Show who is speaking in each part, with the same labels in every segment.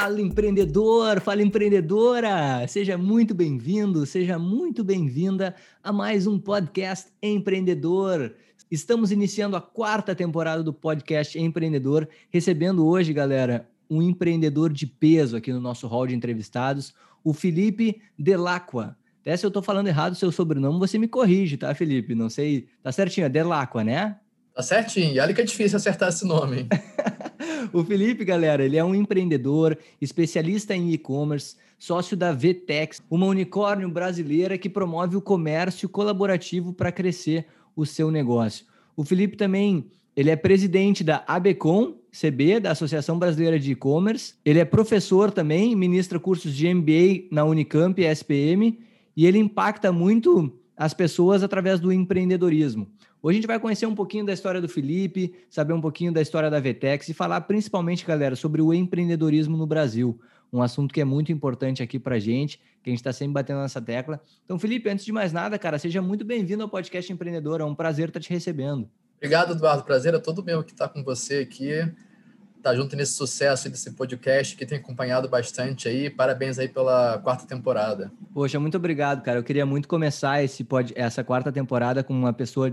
Speaker 1: Fala empreendedor, fala empreendedora! Seja muito bem-vindo, seja muito bem-vinda a mais um podcast empreendedor. Estamos iniciando a quarta temporada do podcast Empreendedor, recebendo hoje, galera, um empreendedor de peso aqui no nosso hall de entrevistados, o Felipe Delacqua. Até se eu estou falando errado o seu sobrenome, você me corrige, tá, Felipe? Não sei, tá certinho, é Delacqua, né?
Speaker 2: Tá certinho. E olha que é difícil acertar esse nome.
Speaker 1: o Felipe, galera, ele é um empreendedor, especialista em e-commerce, sócio da VTEX, uma unicórnio brasileira que promove o comércio colaborativo para crescer o seu negócio. O Felipe também, ele é presidente da ABCOM, CB, da Associação Brasileira de E-Commerce. Ele é professor também, ministra cursos de MBA na Unicamp e SPM, e ele impacta muito as pessoas através do empreendedorismo. Hoje a gente vai conhecer um pouquinho da história do Felipe, saber um pouquinho da história da Vetex e falar principalmente, galera, sobre o empreendedorismo no Brasil. Um assunto que é muito importante aqui para gente, que a gente está sempre batendo nessa tecla. Então, Felipe, antes de mais nada, cara, seja muito bem-vindo ao podcast Empreendedor. É um prazer estar te recebendo.
Speaker 2: Obrigado, Eduardo. Prazer é todo meu que está com você aqui tá junto nesse sucesso desse podcast que tem acompanhado bastante aí. Parabéns aí pela quarta temporada.
Speaker 1: Poxa, muito obrigado, cara. Eu queria muito começar esse pod... essa quarta temporada com uma pessoa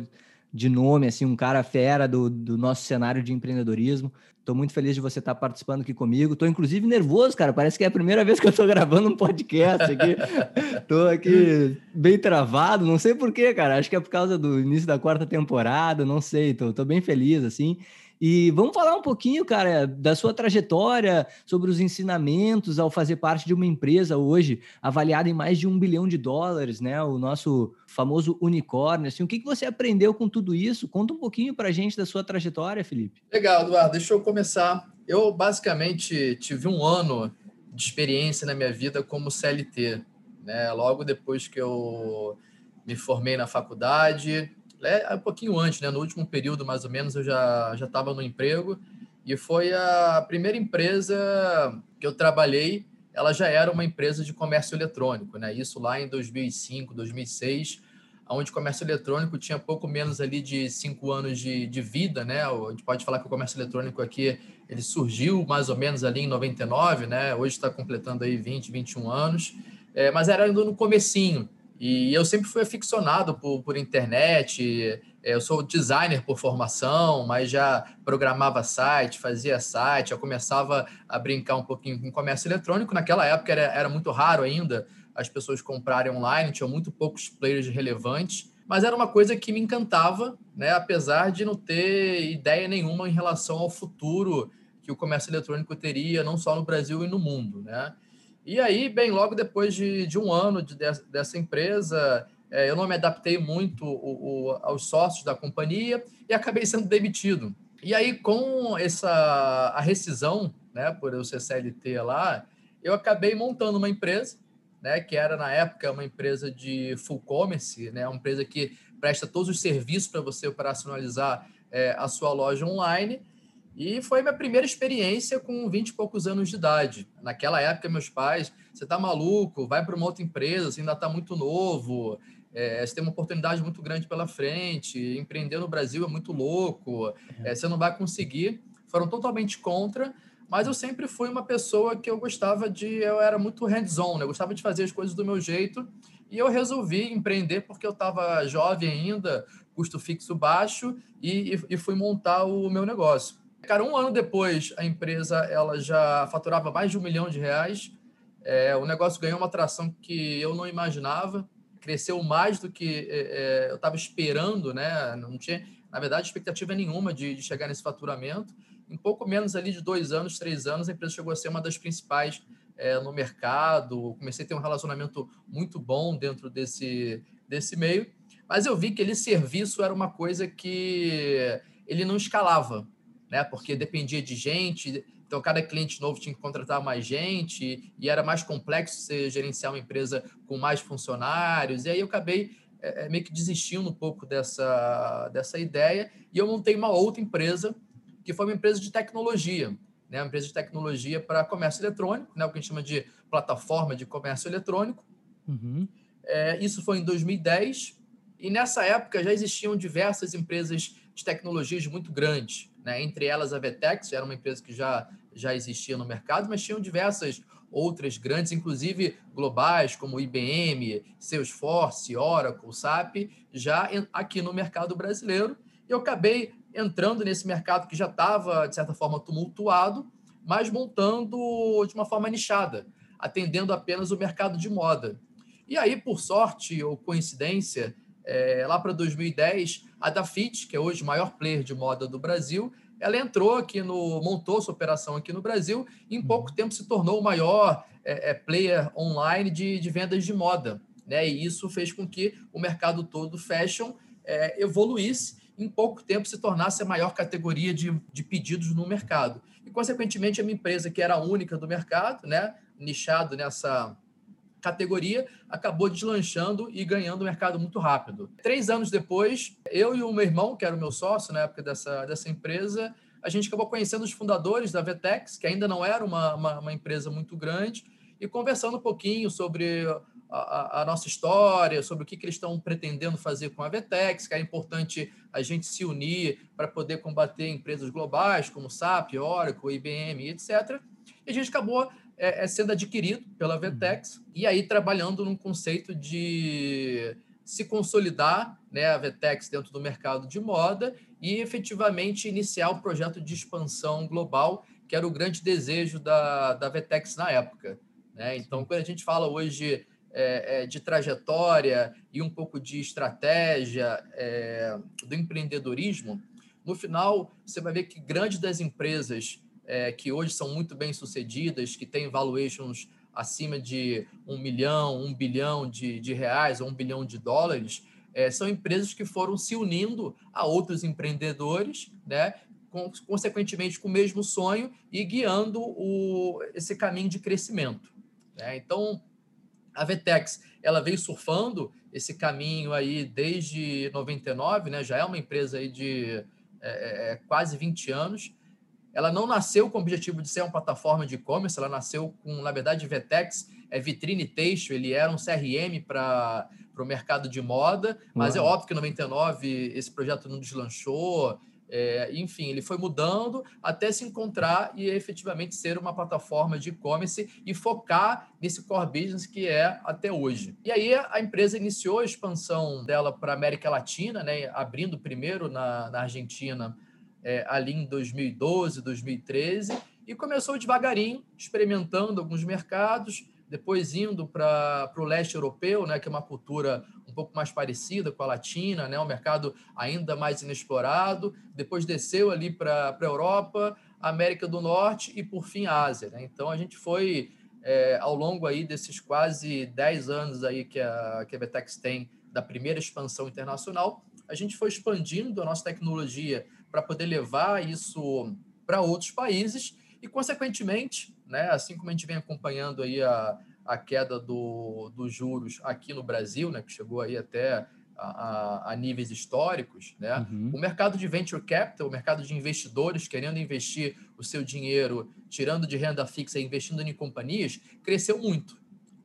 Speaker 1: de nome, assim, um cara fera do, do nosso cenário de empreendedorismo. Estou muito feliz de você estar tá participando aqui comigo. Estou inclusive nervoso, cara. Parece que é a primeira vez que eu estou gravando um podcast aqui. Estou aqui bem travado. Não sei porquê, cara. Acho que é por causa do início da quarta temporada. Não sei. Estou bem feliz, assim. E vamos falar um pouquinho, cara, da sua trajetória, sobre os ensinamentos ao fazer parte de uma empresa hoje avaliada em mais de um bilhão de dólares, né? O nosso famoso unicórnio. Assim, o que, que você aprendeu com tudo isso? Conta um pouquinho para a gente da sua trajetória, Felipe.
Speaker 2: Legal, Eduardo. Deixa eu começar. Eu basicamente tive um ano de experiência na minha vida como CLT. Né? Logo depois que eu me formei na faculdade, é, um pouquinho antes, né? No último período, mais ou menos, eu já já estava no emprego e foi a primeira empresa que eu trabalhei. Ela já era uma empresa de comércio eletrônico, né? Isso lá em 2005, 2006, onde o comércio eletrônico tinha pouco menos ali de cinco anos de, de vida, né? A gente pode falar que o comércio eletrônico aqui ele surgiu mais ou menos ali em 99, né? Hoje está completando aí 20, 21 anos, é, mas era ainda no comecinho. E eu sempre fui aficionado por, por internet. É, eu sou designer por formação, mas já programava site, fazia site, já começava a brincar um pouquinho com comércio eletrônico. Naquela época era, era muito raro ainda as pessoas comprarem online, tinha muito poucos players relevantes, mas era uma coisa que me encantava, né? apesar de não ter ideia nenhuma em relação ao futuro que o comércio eletrônico teria, não só no Brasil e no mundo. Né? E aí, bem, logo depois de, de um ano de, dessa empresa, é, eu não me adaptei muito o, o, aos sócios da companhia e acabei sendo demitido. E aí, com essa a rescisão, né, por eu ser CLT lá, eu acabei montando uma empresa, né, que era na época uma empresa de full commerce, né, uma empresa que presta todos os serviços para você operacionalizar é, a sua loja online e foi minha primeira experiência com 20 e poucos anos de idade. Naquela época, meus pais, você tá maluco, vai para uma outra empresa, você ainda está muito novo, é, você tem uma oportunidade muito grande pela frente, empreender no Brasil é muito louco, é, você não vai conseguir. Foram totalmente contra, mas eu sempre fui uma pessoa que eu gostava de, eu era muito hands-on, né? eu gostava de fazer as coisas do meu jeito, e eu resolvi empreender porque eu estava jovem ainda, custo fixo baixo, e, e fui montar o meu negócio. Cara, um ano depois, a empresa ela já faturava mais de um milhão de reais. É, o negócio ganhou uma atração que eu não imaginava, cresceu mais do que é, é eu estava esperando, né? Não tinha, na verdade, expectativa nenhuma de, de, chegar nesse faturamento. Em pouco menos ali de dois anos, três anos, a empresa chegou a ser uma das principais é, no mercado. Comecei a ter um relacionamento muito bom dentro desse, desse meio, mas eu vi que aquele serviço era uma coisa que ele não escalava né? Porque dependia de gente, então cada cliente novo tinha que contratar mais gente e era mais complexo você gerenciar uma empresa com mais funcionários. E aí eu acabei é, meio que desistindo um pouco dessa, dessa ideia e eu montei uma outra empresa que foi uma empresa de tecnologia, né? Uma empresa de tecnologia para comércio eletrônico, né? O que a gente chama de plataforma de comércio eletrônico. Uhum. É, isso foi em 2010 e nessa época já existiam diversas empresas de tecnologias muito grandes né? entre elas a Vetex, era uma empresa que já, já existia no mercado, mas tinham diversas outras grandes, inclusive globais, como IBM, Salesforce, Oracle, SAP, já aqui no mercado brasileiro. Eu acabei entrando nesse mercado que já estava, de certa forma, tumultuado, mas montando de uma forma nichada, atendendo apenas o mercado de moda. E aí, por sorte ou coincidência, é, lá para 2010, a Dafit, que é hoje o maior player de moda do Brasil, ela entrou aqui no, montou sua operação aqui no Brasil e em pouco tempo se tornou o maior é, é, player online de, de vendas de moda. Né? E isso fez com que o mercado todo fashion é, evoluísse em pouco tempo se tornasse a maior categoria de, de pedidos no mercado. E, consequentemente, a minha empresa, que era a única do mercado, né, nichado nessa categoria, acabou deslanchando e ganhando o mercado muito rápido. Três anos depois, eu e o meu irmão, que era o meu sócio na época dessa, dessa empresa, a gente acabou conhecendo os fundadores da Vetex, que ainda não era uma, uma, uma empresa muito grande, e conversando um pouquinho sobre a, a, nossa história, sobre o que, que eles estão pretendendo fazer com a Vetex, que é importante a gente se unir para poder combater empresas globais como SAP, Oracle, IBM, etc. E a gente acabou é, é sendo adquirido pela uhum. Vetex e aí trabalhando num conceito de se consolidar né, a Vetex dentro do mercado de moda e efetivamente iniciar o projeto de expansão global, que era o grande desejo da, da Vetex na época. Né? Então, quando a gente fala hoje é, é, de trajetória e um pouco de estratégia é, do empreendedorismo, no final você vai ver que grandes das empresas é, que hoje são muito bem sucedidas, que têm valuations acima de um milhão, um bilhão de, de reais ou um bilhão de dólares, é, são empresas que foram se unindo a outros empreendedores, né? Consequentemente com o mesmo sonho e guiando o, esse caminho de crescimento. Né? Então, a Vetex ela veio surfando esse caminho aí desde 99, né? já é uma empresa aí de é, é, quase 20 anos. Ela não nasceu com o objetivo de ser uma plataforma de e-commerce, ela nasceu com, na verdade, Vetex é vitrine texto, ele era um CRM para o mercado de moda, mas é Uau. é óbvio que em 99 esse projeto não deslanchou, é, enfim, ele foi mudando até se encontrar e efetivamente ser uma plataforma de e-commerce e focar nesse core business que é até hoje. E aí a empresa iniciou a expansão dela para a América Latina, né, abrindo primeiro na, na Argentina é, ali em 2012, 2013, e começou devagarinho, experimentando alguns mercados, depois indo para o leste europeu, né, que é uma cultura pouco mais parecida com a latina, né? um mercado ainda mais inexplorado. Depois desceu ali para a Europa, América do Norte e, por fim, Ásia. Né? Então, a gente foi, é, ao longo aí desses quase 10 anos aí que a, que a Betex tem da primeira expansão internacional, a gente foi expandindo a nossa tecnologia para poder levar isso para outros países e, consequentemente, né, assim como a gente vem acompanhando aí a, a queda do, dos juros aqui no Brasil, né, que chegou aí até a, a, níveis históricos, né? Uhum. O mercado de venture capital, o mercado de investidores querendo investir o seu dinheiro, tirando de renda fixa e investindo em companhias, cresceu muito.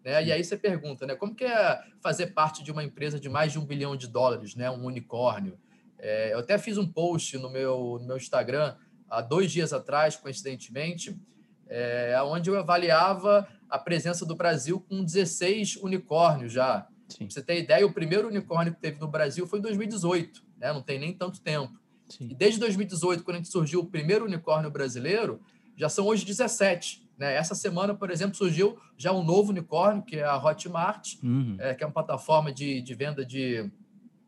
Speaker 2: Né? E aí você pergunta, né? Como que é fazer parte de uma empresa de mais de um bilhão de dólares, né? Um unicórnio. É, eu até fiz um post no meu, no meu Instagram há dois dias atrás, coincidentemente, é, onde eu avaliava a presença do Brasil com 16 unicórnios já. Sim. Pra você ter ideia, o primeiro unicórnio que teve no Brasil foi em 2018, né? não tem nem tanto tempo. Sim. E desde 2018, quando a gente surgiu o primeiro unicórnio brasileiro, já são hoje 17. Né? Essa semana, por exemplo, surgiu já um novo unicórnio, que é a Hotmart, uhum. é, que é uma plataforma de, de venda de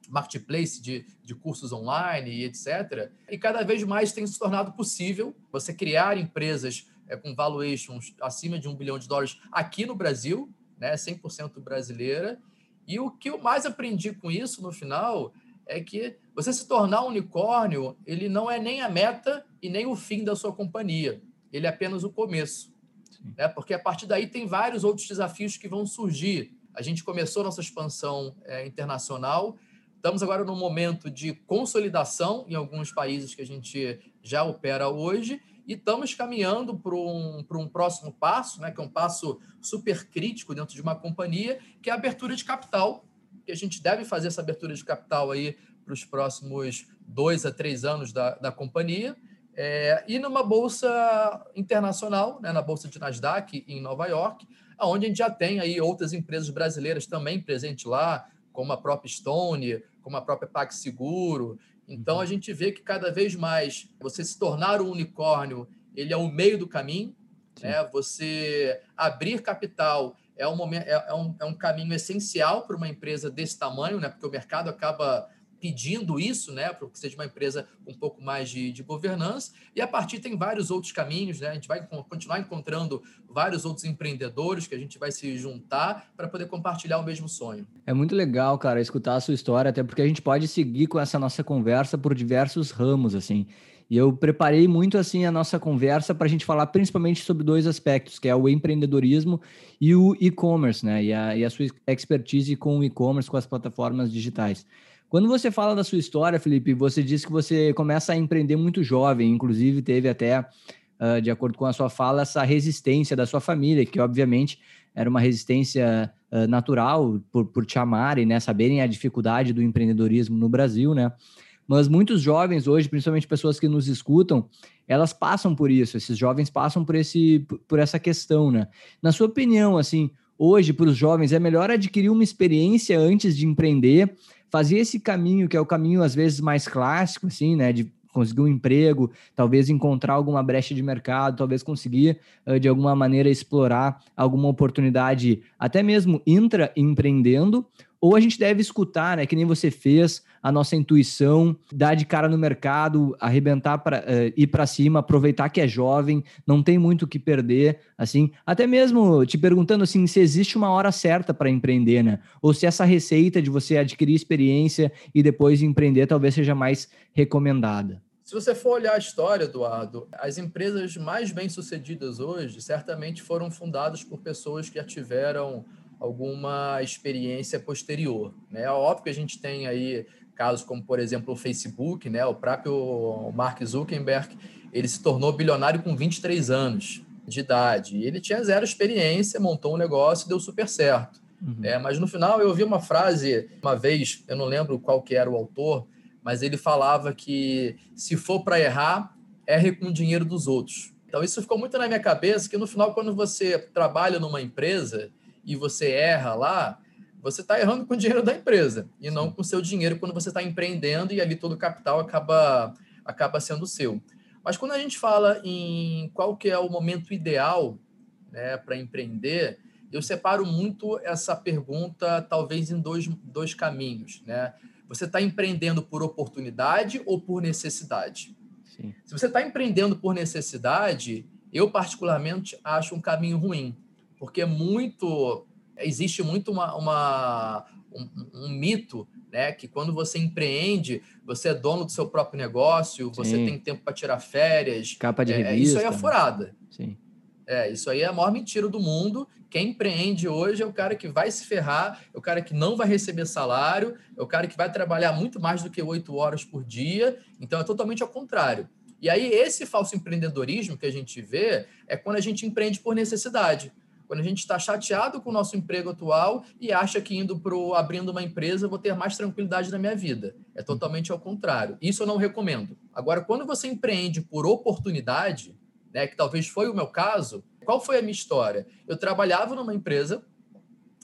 Speaker 2: marketplace de, de cursos online e etc. E cada vez mais tem se tornado possível você criar empresas é, com valuations acima de um bilhão de dólares aqui no Brasil, né, 100% brasileira. E o que eu mais aprendi com isso no final é que você se tornar um unicórnio, ele não é nem a meta e nem o fim da sua companhia. Ele é apenas o começo. Né? Porque a partir daí tem vários outros desafios que vão surgir. A gente começou nossa expansão é, internacional, estamos agora no momento de consolidação em alguns países que a gente já opera hoje, e estamos caminhando para um, um próximo passo, né, que é um passo super crítico dentro de uma companhia, que é a abertura de capital, que a gente deve fazer essa abertura de capital aí para os próximos dois a três anos da, da companhia. É, e numa bolsa internacional, né, na bolsa de Nasdaq em Nova York, onde a gente já tem aí outras empresas brasileiras também presentes lá, como a própria Stone, como a própria PagSeguro. Então a gente vê que cada vez mais você se tornar um unicórnio, ele é o meio do caminho, né? Você abrir capital é um, momento, é, é, um, é um caminho essencial para uma empresa desse tamanho, né? Porque o mercado acaba pedindo isso, né, para que seja uma empresa um pouco mais de, de, governança, e a partir tem vários outros caminhos, né, a gente vai continuar encontrando vários outros empreendedores que a gente vai se juntar para poder compartilhar o mesmo sonho.
Speaker 1: É muito legal, cara, escutar a sua história, até porque a gente pode seguir com essa nossa conversa por diversos ramos, assim, e eu preparei muito assim a nossa conversa para a gente falar principalmente sobre dois aspectos, que é o empreendedorismo e o e-commerce, né? E a, e a sua expertise com o e-commerce, com as plataformas digitais. Quando você fala da sua história, Felipe, você disse que você começa a empreender muito jovem, inclusive teve até, uh, de acordo com a sua fala, essa resistência da sua família, que obviamente era uma resistência uh, natural por, por te amarem, né, saberem a dificuldade do empreendedorismo no Brasil, né? Mas muitos jovens hoje, principalmente pessoas que nos escutam, elas passam por isso, esses jovens passam por, esse, por essa questão, né? Na sua opinião, assim, hoje para os jovens é melhor adquirir uma experiência antes de empreender fazer esse caminho, que é o caminho às vezes mais clássico, assim, né, de conseguir um emprego, talvez encontrar alguma brecha de mercado, talvez conseguir de alguma maneira explorar alguma oportunidade, até mesmo intraempreendendo, ou a gente deve escutar, né, que nem você fez, a nossa intuição, dar de cara no mercado, arrebentar para uh, eh, ir para cima, aproveitar que é jovem, não tem muito o que perder, assim. Até mesmo te perguntando assim, se existe uma hora certa para empreender, né? Ou se essa receita de você adquirir experiência e depois empreender talvez seja mais recomendada.
Speaker 2: Se você for olhar a história, Eduardo, as empresas mais bem-sucedidas hoje certamente foram fundadas por pessoas que já tiveram alguma experiência posterior. Né? É óbvio que a gente tem aí casos como, por exemplo, o Facebook, né? o próprio Mark Zuckerberg, ele se tornou bilionário com 23 anos de idade. Ele tinha zero experiência, montou um negócio e deu super certo. Uhum. É, mas no final eu ouvi uma frase, uma vez, eu não lembro qual que era o autor, mas ele falava que se for para errar, erre com o dinheiro dos outros. Então isso ficou muito na minha cabeça, que no final, quando você trabalha numa empresa, e você erra lá, você está errando com o dinheiro da empresa e não com o seu dinheiro quando você está empreendendo e ali todo o capital acaba, acaba sendo seu. Mas quando a gente fala em qual que é o momento ideal né, para empreender, eu separo muito essa pergunta talvez em dois, dois caminhos. Né? Você está empreendendo por oportunidade ou por necessidade? Sim. Se você está empreendendo por necessidade, eu particularmente acho um caminho ruim porque é muito existe muito uma, uma um, um, mito, né, que quando você empreende, você é dono do seu próprio negócio, Sim. você tem tempo para tirar férias.
Speaker 1: Capa de
Speaker 2: é,
Speaker 1: revista.
Speaker 2: Isso aí é furada.
Speaker 1: Sim.
Speaker 2: É, isso aí é a maior mentira do mundo. Quem empreende hoje é o cara que vai se ferrar, é o cara que não vai receber salário, é o cara que vai trabalhar muito mais do que oito horas por dia. Então é totalmente ao contrário. E aí, esse falso empreendedorismo que a gente vê é quando a gente empreende por necessidade. Quando a gente está chateado com o nosso emprego atual e acha que indo para abrindo uma empresa vou ter mais tranquilidade na minha vida. É totalmente ao contrário. Isso eu não recomendo. Agora, quando você empreende por oportunidade, né, que talvez foi o meu caso, qual foi a minha história? Eu trabalhava numa empresa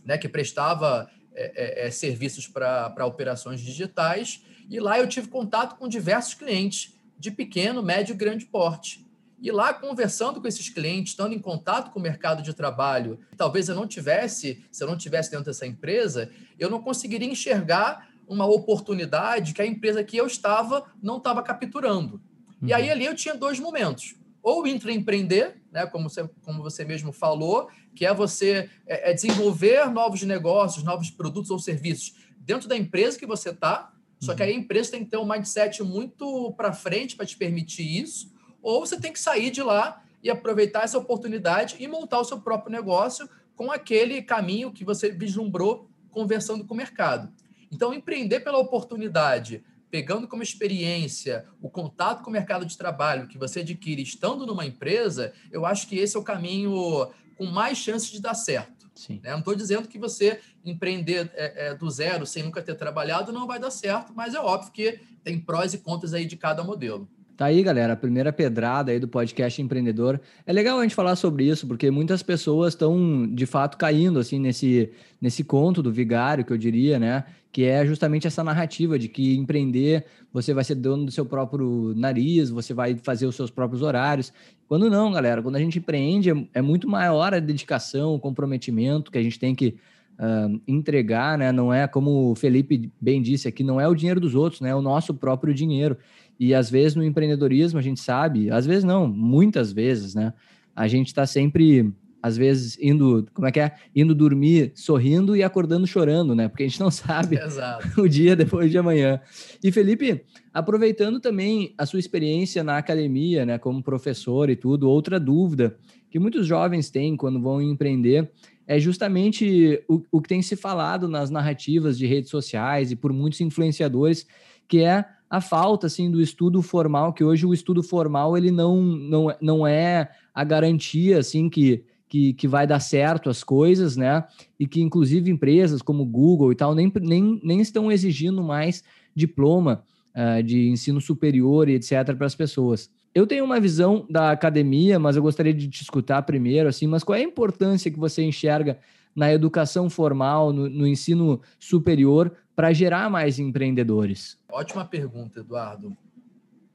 Speaker 2: né, que prestava é, é, é serviços para operações digitais e lá eu tive contato com diversos clientes de pequeno, médio e grande porte. E lá, conversando com esses clientes, estando em contato com o mercado de trabalho, talvez eu não tivesse, se eu não tivesse dentro dessa empresa, eu não conseguiria enxergar uma oportunidade que a empresa que eu estava não estava capturando. Uhum. E aí uhum. ali eu tinha dois momentos. Ou intraempreender, né, como, você, como você mesmo falou, que é você é, é desenvolver novos negócios, novos produtos ou serviços dentro da empresa que você está, só que aí a uhum. empresa tem que ter um mindset muito para frente para te permitir isso ou você tem que sair de lá e aproveitar essa oportunidade e montar o seu próprio negócio com aquele caminho que você vislumbrou conversando com o mercado. Então, empreender pela oportunidade, pegando como experiência o contato com o mercado de trabalho que você adquire estando numa empresa, eu acho que esse é o caminho com mais chances de dar certo. Né? Não estou dizendo que você empreender é, é, do zero sem nunca ter trabalhado não vai dar certo, mas é óbvio que tem prós e contras aí de cada modelo.
Speaker 1: Tá aí, galera, a primeira pedrada aí do podcast empreendedor. É legal a gente falar sobre isso, porque muitas pessoas estão, de fato, caindo assim nesse, nesse conto do vigário, que eu diria, né? Que é justamente essa narrativa de que empreender, você vai ser dono do seu próprio nariz, você vai fazer os seus próprios horários. Quando não, galera, quando a gente empreende, é, é muito maior a dedicação, o comprometimento que a gente tem que uh, entregar, né? Não é como o Felipe bem disse aqui, não é o dinheiro dos outros, né? É o nosso próprio dinheiro. E às vezes no empreendedorismo a gente sabe, às vezes não, muitas vezes, né? A gente está sempre, às vezes, indo, como é que é? Indo dormir sorrindo e acordando chorando, né? Porque a gente não sabe Exato. o dia depois de amanhã. E Felipe, aproveitando também a sua experiência na academia, né, como professor e tudo, outra dúvida que muitos jovens têm quando vão empreender é justamente o, o que tem se falado nas narrativas de redes sociais e por muitos influenciadores, que é a falta assim do estudo formal, que hoje o estudo formal ele não, não, não é a garantia assim que, que, que vai dar certo as coisas, né? E que inclusive empresas como Google e tal nem, nem, nem estão exigindo mais diploma uh, de ensino superior e etc para as pessoas. Eu tenho uma visão da academia, mas eu gostaria de te escutar primeiro, assim, mas qual é a importância que você enxerga na educação formal, no, no ensino superior, para gerar mais empreendedores?
Speaker 2: Ótima pergunta, Eduardo.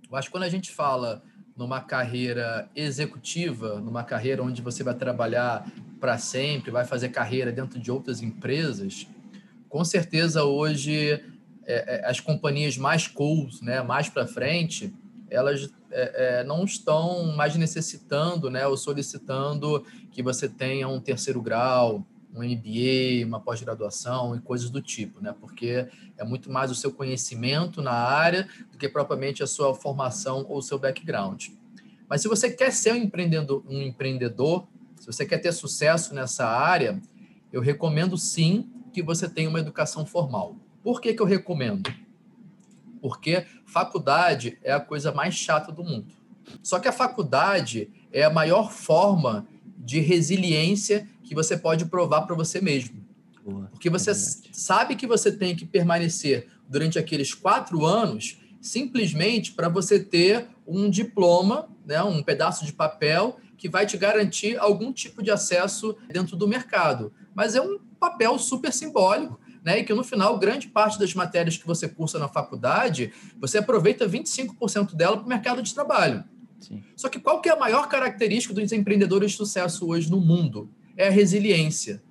Speaker 2: Eu acho que quando a gente fala numa carreira executiva, numa carreira onde você vai trabalhar para sempre, vai fazer carreira dentro de outras empresas, com certeza hoje é, é, as companhias mais cool, né, mais para frente, elas é, é, não estão mais necessitando, né, ou solicitando que você tenha um terceiro grau, um MBA, uma pós-graduação e coisas do tipo, né? Porque é muito mais o seu conhecimento na área do que propriamente a sua formação ou o seu background. Mas se você quer ser um empreendedor, um empreendedor, se você quer ter sucesso nessa área, eu recomendo sim que você tenha uma educação formal. Por que, que eu recomendo? Porque faculdade é a coisa mais chata do mundo. Só que a faculdade é a maior forma de resiliência que você pode provar para você mesmo. Boa, Porque você é sabe que você tem que permanecer durante aqueles quatro anos simplesmente para você ter um diploma, né, um pedaço de papel que vai te garantir algum tipo de acesso dentro do mercado. Mas é um papel super simbólico, né, e que no final, grande parte das matérias que você cursa na faculdade, você aproveita 25% dela para o mercado de trabalho. Sim. Só que qual que é a maior característica dos empreendedores de sucesso hoje no mundo? É a resiliência.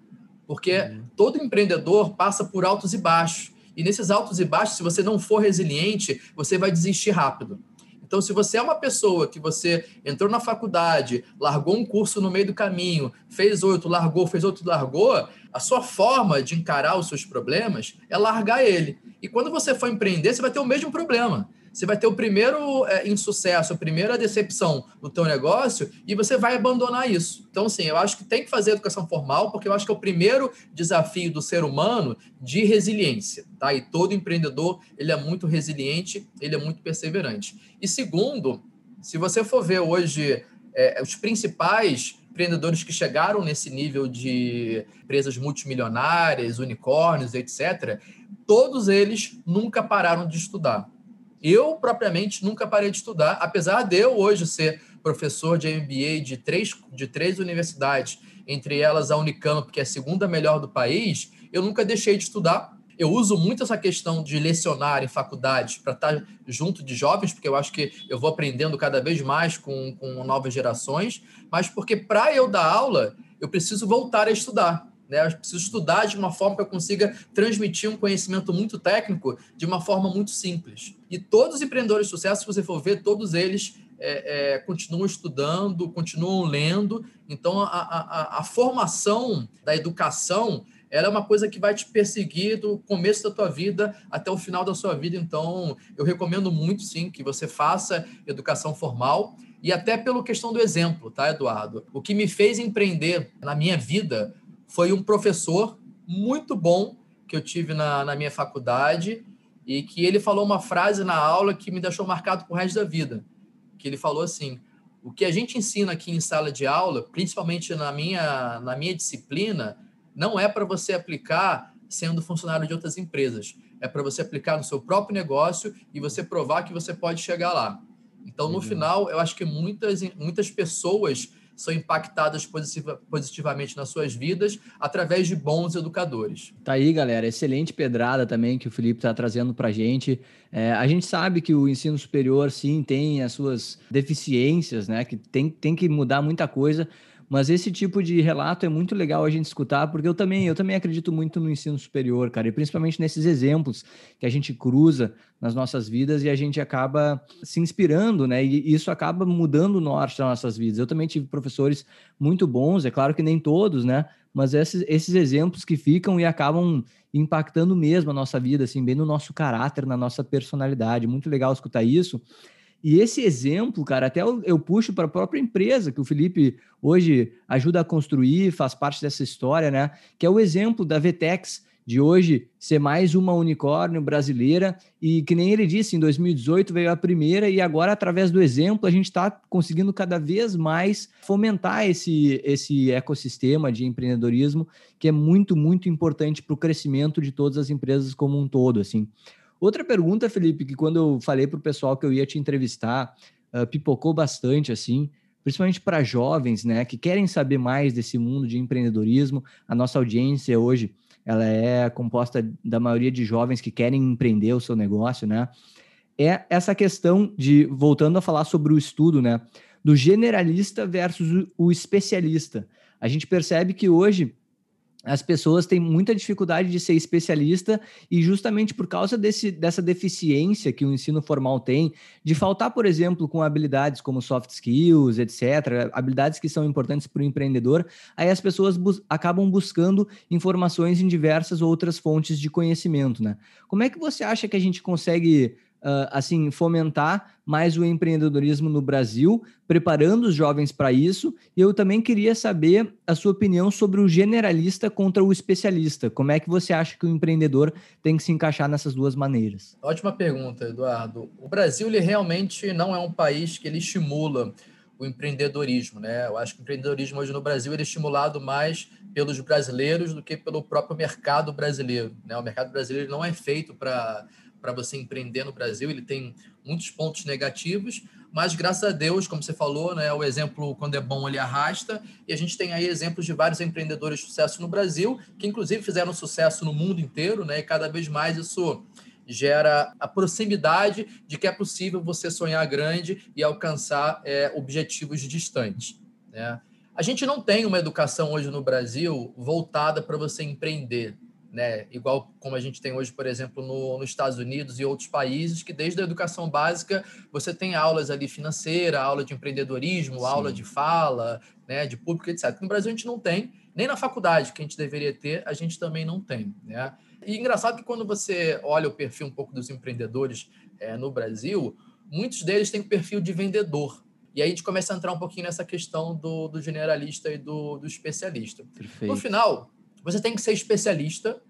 Speaker 2: Porque uhum. todo empreendedor passa por altos e baixos. E nesses altos e baixos, se você não for resiliente, você vai desistir rápido. Então, se você é uma pessoa que você entrou na faculdade, largou um curso no meio do caminho, fez outro, largou, fez outro, largou, a sua forma de encarar os seus problemas é largar ele. E quando você for empreender, você vai ter o mesmo problema você vai ter o primeiro é, insucesso, a primeira decepção no teu negócio e você vai abandonar isso. Então, assim, eu acho que tem que fazer educação formal, porque eu acho que é o primeiro desafio do ser humano de resiliência, tá? E todo empreendedor, ele é muito resiliente, ele é muito perseverante. E segundo, se você for ver hoje é, os principais empreendedores que chegaram nesse nível de empresas multimilionárias, unicórnios, etc., todos eles nunca pararam de estudar. Eu, propriamente, nunca parei de estudar, apesar de eu hoje ser professor de MBA de três, de três universidades, entre elas a Unicamp, que é a segunda melhor do país, eu nunca deixei de estudar. Eu uso muito essa questão de lecionar em faculdades para estar junto de jovens, porque eu acho que eu vou aprendendo cada vez mais com, com novas gerações, mas porque para eu dar aula, eu preciso voltar a estudar. Né? Eu preciso estudar de uma forma que eu consiga transmitir um conhecimento muito técnico de uma forma muito simples. E todos os empreendedores de sucesso, se você for ver, todos eles é, é, continuam estudando, continuam lendo. Então, a, a, a, formação da educação ela é uma coisa que vai te perseguir do começo da tua vida até o final da sua vida. Então, eu recomendo muito, sim, que você faça educação formal e até pela questão do exemplo, tá, Eduardo? O que me fez empreender na minha vida foi um professor muito bom que eu tive na, na minha faculdade e que ele falou uma frase na aula que me deixou marcado pro resto da vida. Que ele falou assim: o que a gente ensina aqui em sala de aula, principalmente na minha, na minha disciplina, não é para você aplicar sendo funcionário de outras empresas. É para você aplicar no seu próprio negócio e você provar que você pode chegar lá. Então, no uhum. final, eu acho que muitas, muitas pessoas são impactadas positiva, positivamente nas suas vidas através de bons educadores.
Speaker 1: Tá aí, galera. Excelente pedrada também que o Felipe está trazendo para a gente. É, a gente sabe que o ensino superior, sim, tem as suas deficiências, né? Que tem, tem que mudar muita coisa. Mas esse tipo de relato é muito legal a gente escutar, porque eu também, eu também acredito muito no ensino superior, cara, e principalmente nesses exemplos que a gente cruza nas nossas vidas e a gente acaba se inspirando, né? E isso acaba mudando o norte das nossas vidas. Eu também tive professores muito bons, é claro que nem todos, né? Mas esses, esses exemplos que ficam e acabam impactando mesmo a nossa vida, assim, bem no nosso caráter, na nossa personalidade. Muito legal escutar isso. E esse exemplo, cara, até eu, eu puxo para a própria empresa que o Felipe hoje ajuda a construir, faz parte dessa história, né? Que é o exemplo da Vtex de hoje ser mais uma unicórnio brasileira e que nem ele disse, em 2018 veio a primeira e agora através do exemplo a gente está conseguindo cada vez mais fomentar esse, esse ecossistema de empreendedorismo que é muito, muito importante para o crescimento de todas as empresas como um todo, assim. Outra pergunta, Felipe, que quando eu falei para o pessoal que eu ia te entrevistar, uh, pipocou bastante, assim, principalmente para jovens, né, que querem saber mais desse mundo de empreendedorismo. A nossa audiência hoje, ela é composta da maioria de jovens que querem empreender o seu negócio, né? É essa questão de, voltando a falar sobre o estudo, né, do generalista versus o especialista. A gente percebe que hoje as pessoas têm muita dificuldade de ser especialista e justamente por causa desse, dessa deficiência que o ensino formal tem, de faltar, por exemplo, com habilidades como soft skills, etc., habilidades que são importantes para o empreendedor, aí as pessoas bus acabam buscando informações em diversas outras fontes de conhecimento, né? Como é que você acha que a gente consegue uh, assim, fomentar mais o empreendedorismo no Brasil, preparando os jovens para isso. E eu também queria saber a sua opinião sobre o generalista contra o especialista. Como é que você acha que o empreendedor tem que se encaixar nessas duas maneiras?
Speaker 2: Ótima pergunta, Eduardo. O Brasil ele realmente não é um país que ele estimula o empreendedorismo, né? Eu acho que o empreendedorismo hoje no Brasil ele é estimulado mais pelos brasileiros do que pelo próprio mercado brasileiro, né? O mercado brasileiro não é feito para para você empreender no Brasil. Ele tem muitos pontos negativos, mas graças a Deus, como você falou, né, o exemplo quando é bom ele arrasta, e a gente tem aí exemplos de vários empreendedores de sucesso no Brasil, que inclusive fizeram sucesso no mundo inteiro, né, e cada vez mais isso gera a proximidade de que é possível você sonhar grande e alcançar é, objetivos distantes. Né? A gente não tem uma educação hoje no Brasil voltada para você empreender né? Igual como a gente tem hoje, por exemplo, no, nos Estados Unidos e outros países, que desde a educação básica você tem aulas ali financeira, aula de empreendedorismo, Sim. aula de fala, né? De público, etc. No Brasil a gente não tem, nem na faculdade que a gente deveria ter, a gente também não tem, né? E engraçado que quando você olha o perfil um pouco dos empreendedores é, no Brasil, muitos deles têm o perfil de vendedor. E aí a gente começa a entrar um pouquinho nessa questão do, do generalista e do, do especialista. Perfeito. No final, você tem que ser especialista,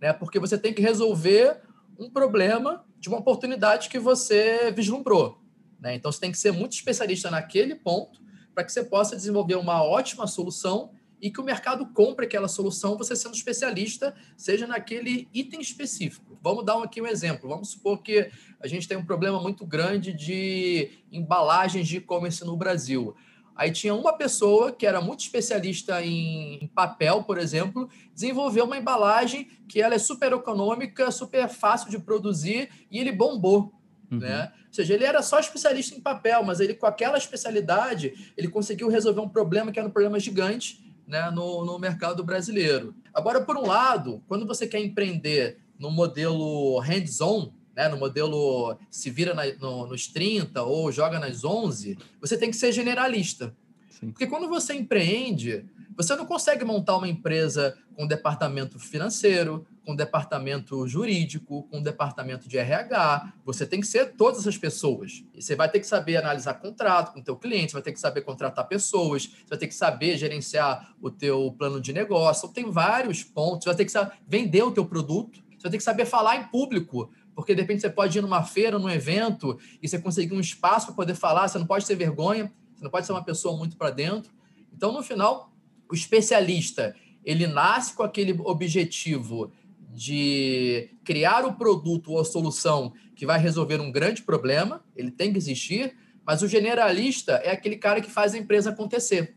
Speaker 2: né? Porque você tem que resolver um problema de uma oportunidade que você vislumbrou. Né? Então você tem que ser muito especialista naquele ponto para que você possa desenvolver uma ótima solução e que o mercado compre aquela solução, você sendo especialista, seja naquele item específico. Vamos dar aqui um exemplo. Vamos supor que a gente tem um problema muito grande de embalagens de e-commerce no Brasil. Aí tinha uma pessoa que era muito especialista em, papel, por exemplo, desenvolveu uma embalagem que ela é super econômica, super fácil de produzir e ele bombou. Uhum. Né? Ou seja, ele era só especialista em papel, mas ele com aquela especialidade ele conseguiu resolver um problema que era um problema gigante né, no, no mercado brasileiro. Agora, por um lado, quando você quer empreender no modelo hands-on, né, no modelo se vira na, no, nos 30 ou joga nas 11, você tem que ser generalista. Sim. Porque quando você empreende, você não consegue montar uma empresa com departamento financeiro, com departamento jurídico, com departamento de RH. Você tem que ser todas essas pessoas. E você vai ter que saber analisar contrato com o teu cliente, você vai ter que saber contratar pessoas, você vai ter que saber gerenciar o teu plano de negócio. Então, tem vários pontos. Você vai ter que saber vender o teu produto, você vai ter que saber falar em público porque de repente você pode ir numa feira, num evento, e você conseguir um espaço para poder falar, você não pode ter vergonha, você não pode ser uma pessoa muito para dentro. Então, no final, o especialista, ele nasce com aquele objetivo de criar o produto ou a solução que vai resolver um grande problema, ele tem que existir, Mas o generalista é aquele cara que faz a empresa acontecer,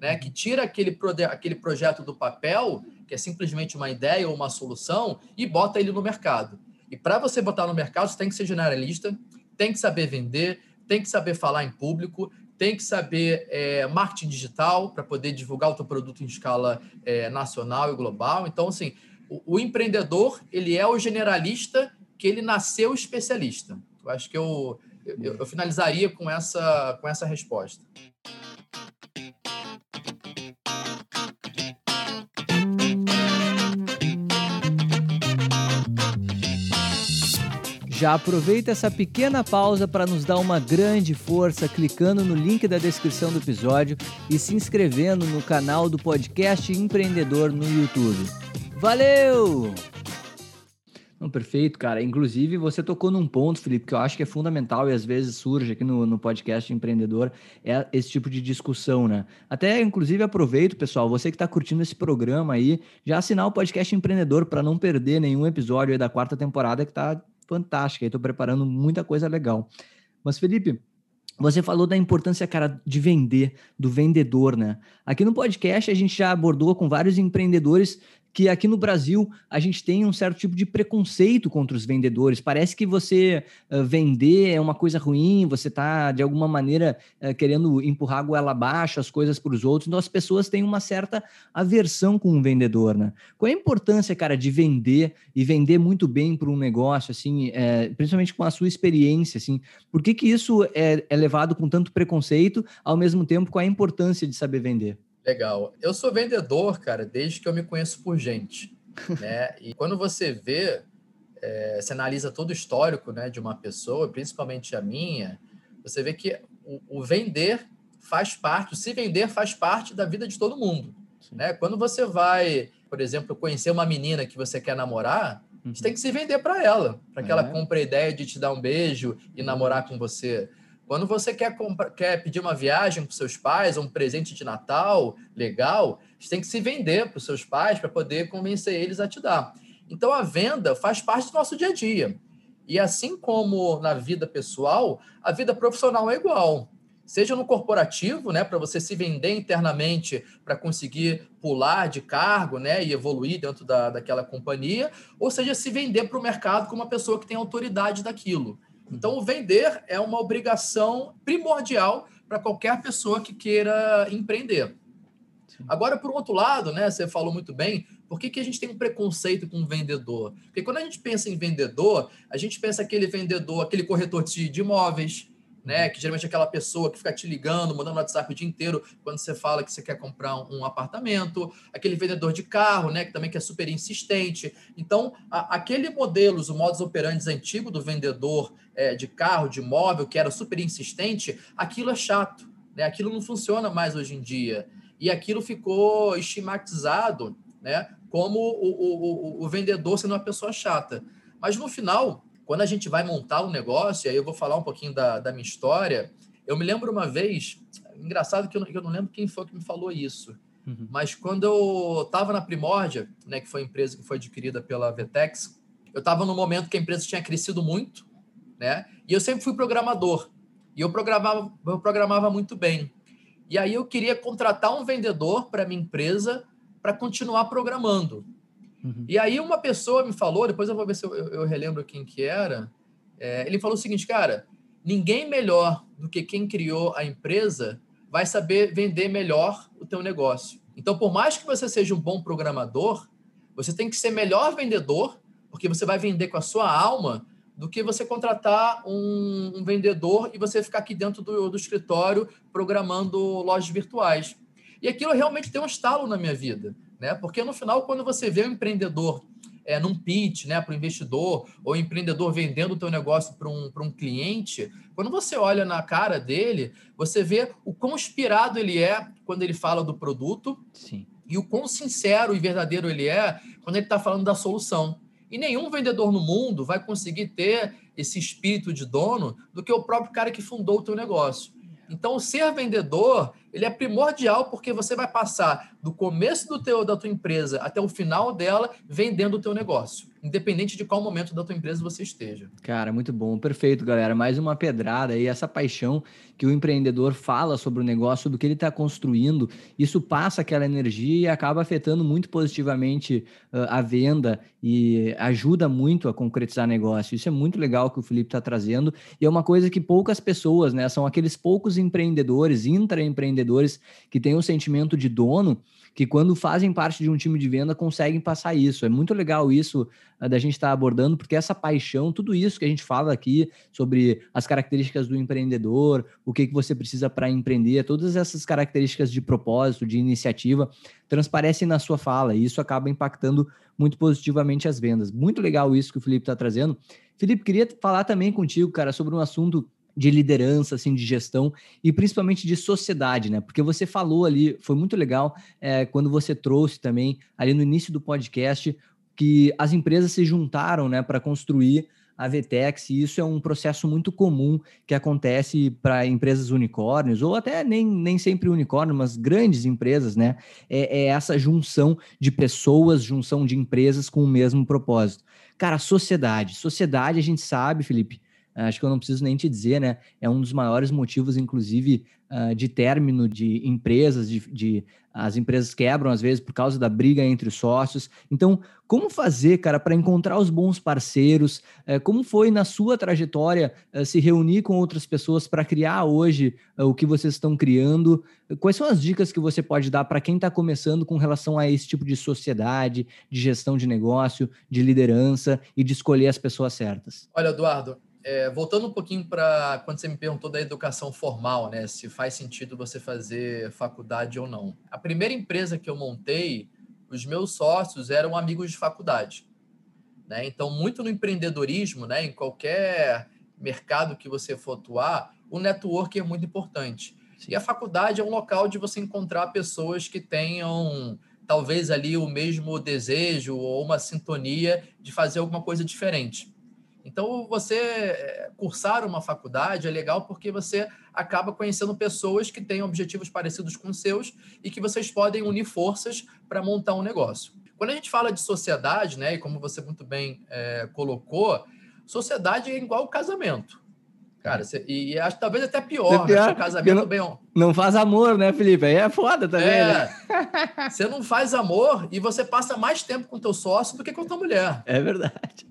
Speaker 2: né? que tira aquele, aquele projeto do papel, que é simplesmente uma ideia ou uma solução, e bota ele no mercado. E para você botar no mercado, você tem que ser generalista, tem que saber vender, tem que saber falar em público, tem que saber é, marketing digital para poder divulgar o teu produto em escala é, nacional e global. Então, assim, o, o, empreendedor ele é o generalista que ele nasceu especialista. Eu acho que eu, eu, eu finalizaria com essa, com essa resposta.
Speaker 1: Já aproveita essa pequena pausa para nos dar uma grande força clicando no link da descrição do episódio e se inscrevendo no canal do podcast Empreendedor no YouTube. Valeu! Não, perfeito, cara. Inclusive, você tocou num ponto, Felipe, que eu acho que é fundamental e às vezes surge aqui no, no podcast empreendedor, é esse tipo de discussão, né? Até, inclusive, aproveito, pessoal, você que está curtindo esse programa aí, já assinar o podcast empreendedor para não perder nenhum episódio da quarta temporada que está fantástica. Estou preparando muita coisa legal. Mas, Felipe, você falou da importância, cara, de vender, do vendedor, né? Aqui no podcast a gente já abordou com vários empreendedores que aqui no Brasil a gente tem um certo tipo de preconceito contra os vendedores. Parece que você uh, vender é uma coisa ruim, você está, de alguma maneira, uh, querendo empurrar a goela abaixo, as coisas para os outros. Então as pessoas têm uma certa aversão com um vendedor, né? Qual é a importância, cara, de vender e vender muito bem para um negócio, assim, é, principalmente com a sua experiência, assim? Por que, que isso é, é levado com tanto preconceito, ao mesmo tempo, qual é a importância de saber vender?
Speaker 2: Legal. Eu sou vendedor, cara, desde que eu me conheço por gente. Né? E quando você vê, é, você analisa todo o histórico né, de uma pessoa, principalmente a minha, você vê que o, o vender faz parte, o se vender faz parte da vida de todo mundo. Né? Quando você vai, por exemplo, conhecer uma menina que você quer namorar, uhum. você tem que se vender para ela, para que é. ela compre a ideia de te dar um beijo e namorar com você. Quando você quer, comprar, quer pedir uma viagem para seus pais, ou um presente de Natal legal, você tem que se vender para os seus pais para poder convencer eles a te dar. Então, a venda faz parte do nosso dia a dia. E assim como na vida pessoal, a vida profissional é igual. Seja no corporativo, né, para você se vender internamente para conseguir pular de cargo né, e evoluir dentro da, daquela companhia, ou seja, se vender para o mercado como uma pessoa que tem autoridade daquilo. Então, o vender é uma obrigação primordial para qualquer pessoa que queira empreender. Agora, por outro lado, né, você falou muito bem, por que, que a gente tem um preconceito com o vendedor? Porque quando a gente pensa em vendedor, a gente pensa aquele vendedor, aquele corretor de, de imóveis, né? Que geralmente é aquela pessoa que fica te ligando, mandando WhatsApp o dia inteiro quando você fala que você quer comprar um, um apartamento, aquele vendedor de carro, né? Que também que é super insistente. Então, a, aquele modelo, os modos operantes antigo do vendedor é, de carro, de imóvel, que era super insistente, aquilo é chato, né? Aquilo não funciona mais hoje em dia. E aquilo ficou estigmatizado, né? Como o, o, o, o vendedor sendo uma pessoa chata. Mas no final, quando a gente vai montar um negócio, aí eu vou falar um pouquinho da, da minha história. Eu me lembro uma vez, engraçado que eu, eu não lembro quem foi que me falou isso, uhum. mas quando eu estava na Primórdia, né, que foi a empresa que foi adquirida pela Vetex, eu estava no momento que a empresa tinha crescido muito, né? E eu sempre fui programador. E eu programava, eu programava muito bem. E aí eu queria contratar um vendedor para minha empresa para continuar programando. Uhum. E aí uma pessoa me falou, depois eu vou ver se eu, eu, relembro quem que era, é, ele falou o seguinte, cara, ninguém melhor do que quem criou a empresa vai saber vender melhor o teu negócio. Então, por mais que você seja um bom programador, você tem que ser melhor vendedor, porque você vai vender com a sua alma, do que você contratar um, um vendedor e você ficar aqui dentro do, do escritório programando lojas virtuais. E aquilo realmente tem um estalo na minha vida né? Porque no final, quando você vê um empreendedor é, num pitch né, para o investidor, ou empreendedor vendendo o teu negócio para um, um cliente, quando você olha na cara dele, você vê o quão inspirado ele é quando ele fala do produto
Speaker 1: Sim.
Speaker 2: e o quão sincero e verdadeiro ele é quando ele está falando da solução. E nenhum vendedor no mundo vai conseguir ter esse espírito de dono do que o próprio cara que fundou o teu negócio. Então, ser vendedor ele é primordial porque você vai passar do começo do teu, da tua empresa até o final dela vendendo o teu negócio. Independente de qual momento da tua empresa você esteja.
Speaker 1: Cara, muito bom, perfeito, galera. Mais uma pedrada aí, essa paixão que o empreendedor fala sobre o negócio, sobre o que ele está construindo, isso passa aquela energia e acaba afetando muito positivamente uh, a venda e ajuda muito a concretizar negócio. Isso é muito legal que o Felipe está trazendo e é uma coisa que poucas pessoas, né, são aqueles poucos empreendedores, intraempreendedores que têm o um sentimento de dono que quando fazem parte de um time de venda conseguem passar isso. É muito legal isso uh, da gente estar tá abordando, porque essa paixão, tudo isso que a gente fala aqui sobre as características do empreendedor, o que, que você precisa para empreender, todas essas características de propósito, de iniciativa, transparecem na sua fala e isso acaba impactando muito positivamente as vendas. Muito legal isso que o Felipe está trazendo. Felipe, queria falar também contigo, cara, sobre um assunto de liderança, assim, de gestão e principalmente de sociedade, né? Porque você falou ali, foi muito legal é, quando você trouxe também ali no início do podcast que as empresas se juntaram, né, para construir a VTEX, e isso é um processo muito comum que acontece para empresas unicórnios, ou até nem, nem sempre unicórnio, mas grandes empresas, né? É, é, essa junção de pessoas, junção de empresas com o mesmo propósito. Cara, sociedade. Sociedade, a gente sabe, Felipe, acho que eu não preciso nem te dizer, né? É um dos maiores motivos, inclusive, uh, de término de empresas, de, de, as empresas quebram às vezes por causa da briga entre os sócios. Então, como fazer, cara, para encontrar os bons parceiros? Uh, como foi na sua trajetória uh, se reunir com outras pessoas para criar hoje o que vocês estão criando? Quais são as dicas que você pode dar para quem está começando com relação a esse tipo de sociedade, de gestão de negócio, de liderança e de escolher as pessoas certas?
Speaker 2: Olha, Eduardo, é, voltando um pouquinho para quando você me perguntou da educação formal, né? Se faz sentido você fazer faculdade ou não. A primeira empresa que eu montei, os meus sócios eram amigos de faculdade. Né? Então, muito no empreendedorismo, né? em qualquer mercado que você for atuar, o network é muito importante. E a faculdade é um local de você encontrar pessoas que tenham talvez ali o mesmo desejo ou uma sintonia de fazer alguma coisa diferente. Então, você eh, cursar uma faculdade é legal porque você acaba conhecendo pessoas que têm objetivos parecidos com os seus e que vocês podem unir forças para montar um negócio. Quando a gente fala de sociedade, né, e como você muito bem é, colocou, sociedade é igual casamento. Cara, você, e acho talvez até pior, é pior né? casamento
Speaker 1: não,
Speaker 2: bem.
Speaker 1: Não faz amor, né, Felipe? Aí é foda também. É,
Speaker 2: né? Você não faz amor e você passa mais tempo com teu sócio do que com tua mulher.
Speaker 1: É verdade.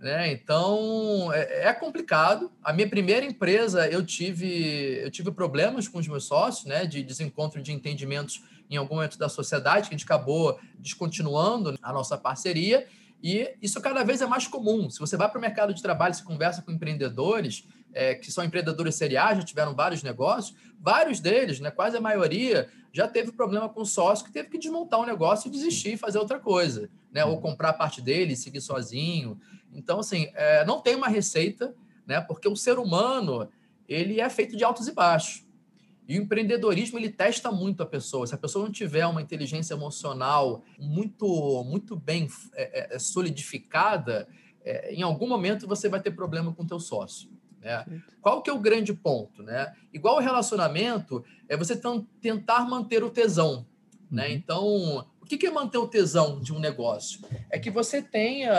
Speaker 2: Né? Então é, é, complicado. A minha primeira empresa eu tive eu tive problemas com os meus sócios, né? De desencontro de entendimentos em algum momento da sociedade que a gente acabou descontinuando a nossa parceria. E isso cada vez é mais comum. Se você vai para o mercado de trabalho, se conversa com empreendedores é, que são empreendedores seriais, já tiveram vários negócios, vários deles, né, quase a maioria, já teve problema com o sócio que teve que desmontar o um negócio e desistir e fazer outra coisa, né? Ou comprar parte dele, seguir sozinho. Então, assim, é, não tem uma receita, né? Porque o ser humano ele é feito de altos e baixos. E o empreendedorismo ele testa muito a pessoa. Se a pessoa não tiver uma inteligência emocional muito muito bem é, é, é solidificada, é, em algum momento você vai ter problema com o teu sócio. Né? Qual que é o grande ponto? Né? Igual o relacionamento, é você tentar manter o tesão. Né? Uhum. Então, o que é manter o tesão de um negócio? É que você tenha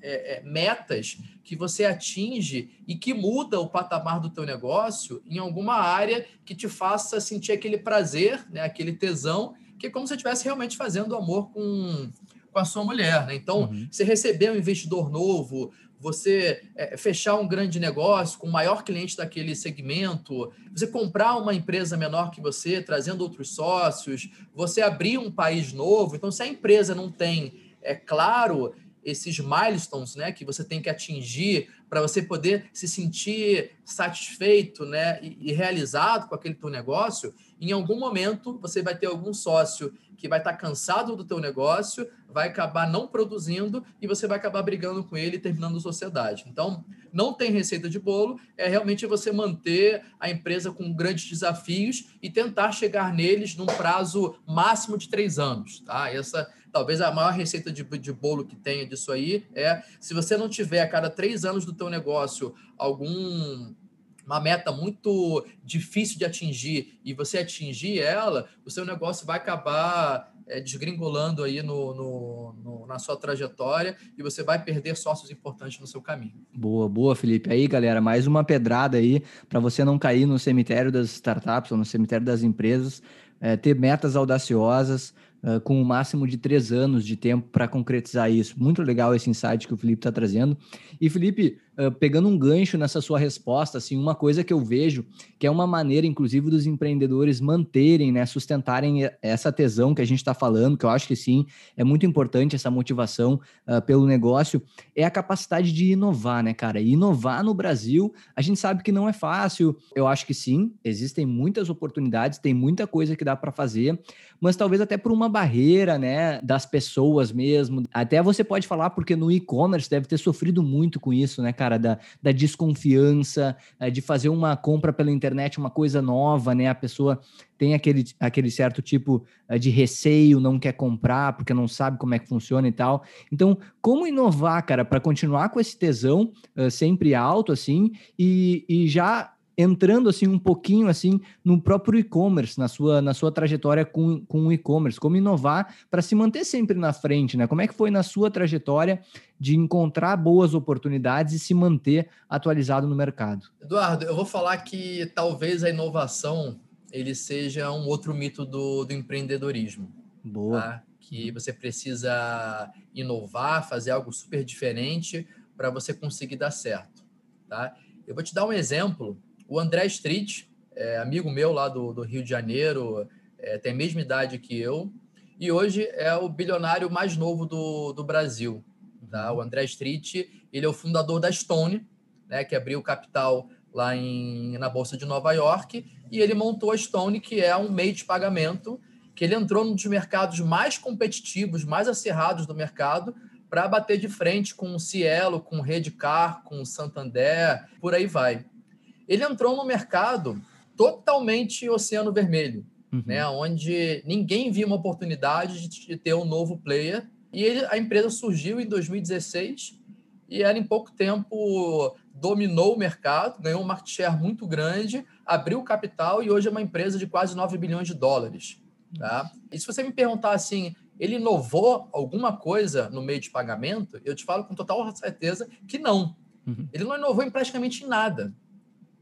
Speaker 2: é, é, metas que você atinge e que muda o patamar do teu negócio em alguma área que te faça sentir aquele prazer, né? aquele tesão, que é como se você estivesse realmente fazendo amor com, com a sua mulher. Né? Então, uhum. você receber um investidor novo, você é, fechar um grande negócio com o maior cliente daquele segmento, você comprar uma empresa menor que você, trazendo outros sócios, você abrir um país novo. Então, se a empresa não tem, é claro, esses milestones né, que você tem que atingir para você poder se sentir satisfeito né, e, e realizado com aquele teu negócio, em algum momento você vai ter algum sócio que vai estar cansado do teu negócio, vai acabar não produzindo e você vai acabar brigando com ele e terminando a sociedade. Então, não tem receita de bolo, é realmente você manter a empresa com grandes desafios e tentar chegar neles num prazo máximo de três anos. Tá? Essa talvez a maior receita de, de bolo que tenha disso aí é se você não tiver a cada três anos do teu negócio algum uma meta muito difícil de atingir e você atingir ela, o seu negócio vai acabar é, desgringolando aí no, no, no, na sua trajetória e você vai perder sócios importantes no seu caminho.
Speaker 1: Boa, boa, Felipe. Aí, galera, mais uma pedrada aí para você não cair no cemitério das startups ou no cemitério das empresas, é, ter metas audaciosas, uh, com o um máximo de três anos de tempo para concretizar isso. Muito legal esse insight que o Felipe está trazendo. E, Felipe, pegando um gancho nessa sua resposta, assim, uma coisa que eu vejo que é uma maneira, inclusive, dos empreendedores manterem, né, sustentarem essa tesão que a gente está falando, que eu acho que sim, é muito importante essa motivação uh, pelo negócio, é a capacidade de inovar, né, cara? Inovar no Brasil, a gente sabe que não é fácil. Eu acho que sim, existem muitas oportunidades, tem muita coisa que dá para fazer, mas talvez até por uma barreira, né, das pessoas mesmo. Até você pode falar porque no e-commerce deve ter sofrido muito com isso, né, cara, da, da desconfiança, eh, de fazer uma compra pela internet, uma coisa nova, né? A pessoa tem aquele, aquele certo tipo eh, de receio, não quer comprar porque não sabe como é que funciona e tal. Então, como inovar, cara, para continuar com esse tesão uh, sempre alto, assim, e, e já entrando assim um pouquinho assim no próprio e-commerce, na sua, na sua trajetória com, com o e-commerce, como inovar para se manter sempre na frente, né? Como é que foi na sua trajetória de encontrar boas oportunidades e se manter atualizado no mercado?
Speaker 2: Eduardo, eu vou falar que talvez a inovação ele seja um outro mito do, do empreendedorismo.
Speaker 1: Boa. Tá?
Speaker 2: Que você precisa inovar, fazer algo super diferente para você conseguir dar certo, tá? Eu vou te dar um exemplo o André Street, é, amigo meu lá do, do Rio de Janeiro, é, tem a mesma idade que eu, e hoje é o bilionário mais novo do, do Brasil. Tá? O André Street, ele é o fundador da Stone, né, que abriu capital lá em, na Bolsa de Nova York, e ele montou a Stone, que é um meio de pagamento, que ele entrou num dos mercados mais competitivos, mais acirrados do mercado, para bater de frente com o Cielo, com o Redcar, com o Santander, por aí vai ele entrou no mercado totalmente oceano vermelho, uhum. né? Onde ninguém viu uma oportunidade de ter um novo player. E ele, a empresa surgiu em 2016 e ela, em pouco tempo, dominou o mercado, ganhou um market share muito grande, abriu capital e hoje é uma empresa de quase 9 bilhões de dólares. Tá? E se você me perguntar assim, ele inovou alguma coisa no meio de pagamento? Eu te falo com total certeza que não. Uhum. Ele não inovou em praticamente nada.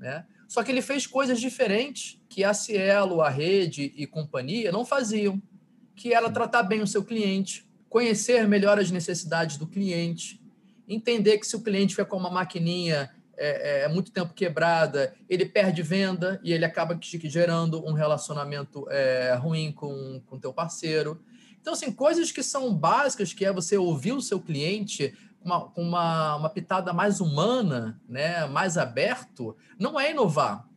Speaker 2: Né? Só que ele fez coisas diferentes que a Cielo, a Rede e companhia não faziam, que era tratar bem o seu cliente, conhecer melhor as necessidades do cliente, entender que se o cliente fica com uma maquininha é, é, é muito tempo quebrada, ele perde venda e ele acaba gerando um relacionamento é, ruim com o teu parceiro. Então, assim, coisas que são básicas, que é você ouvir o seu cliente, uma, uma, uma pitada mais humana, né, mais aberto, não é inovar.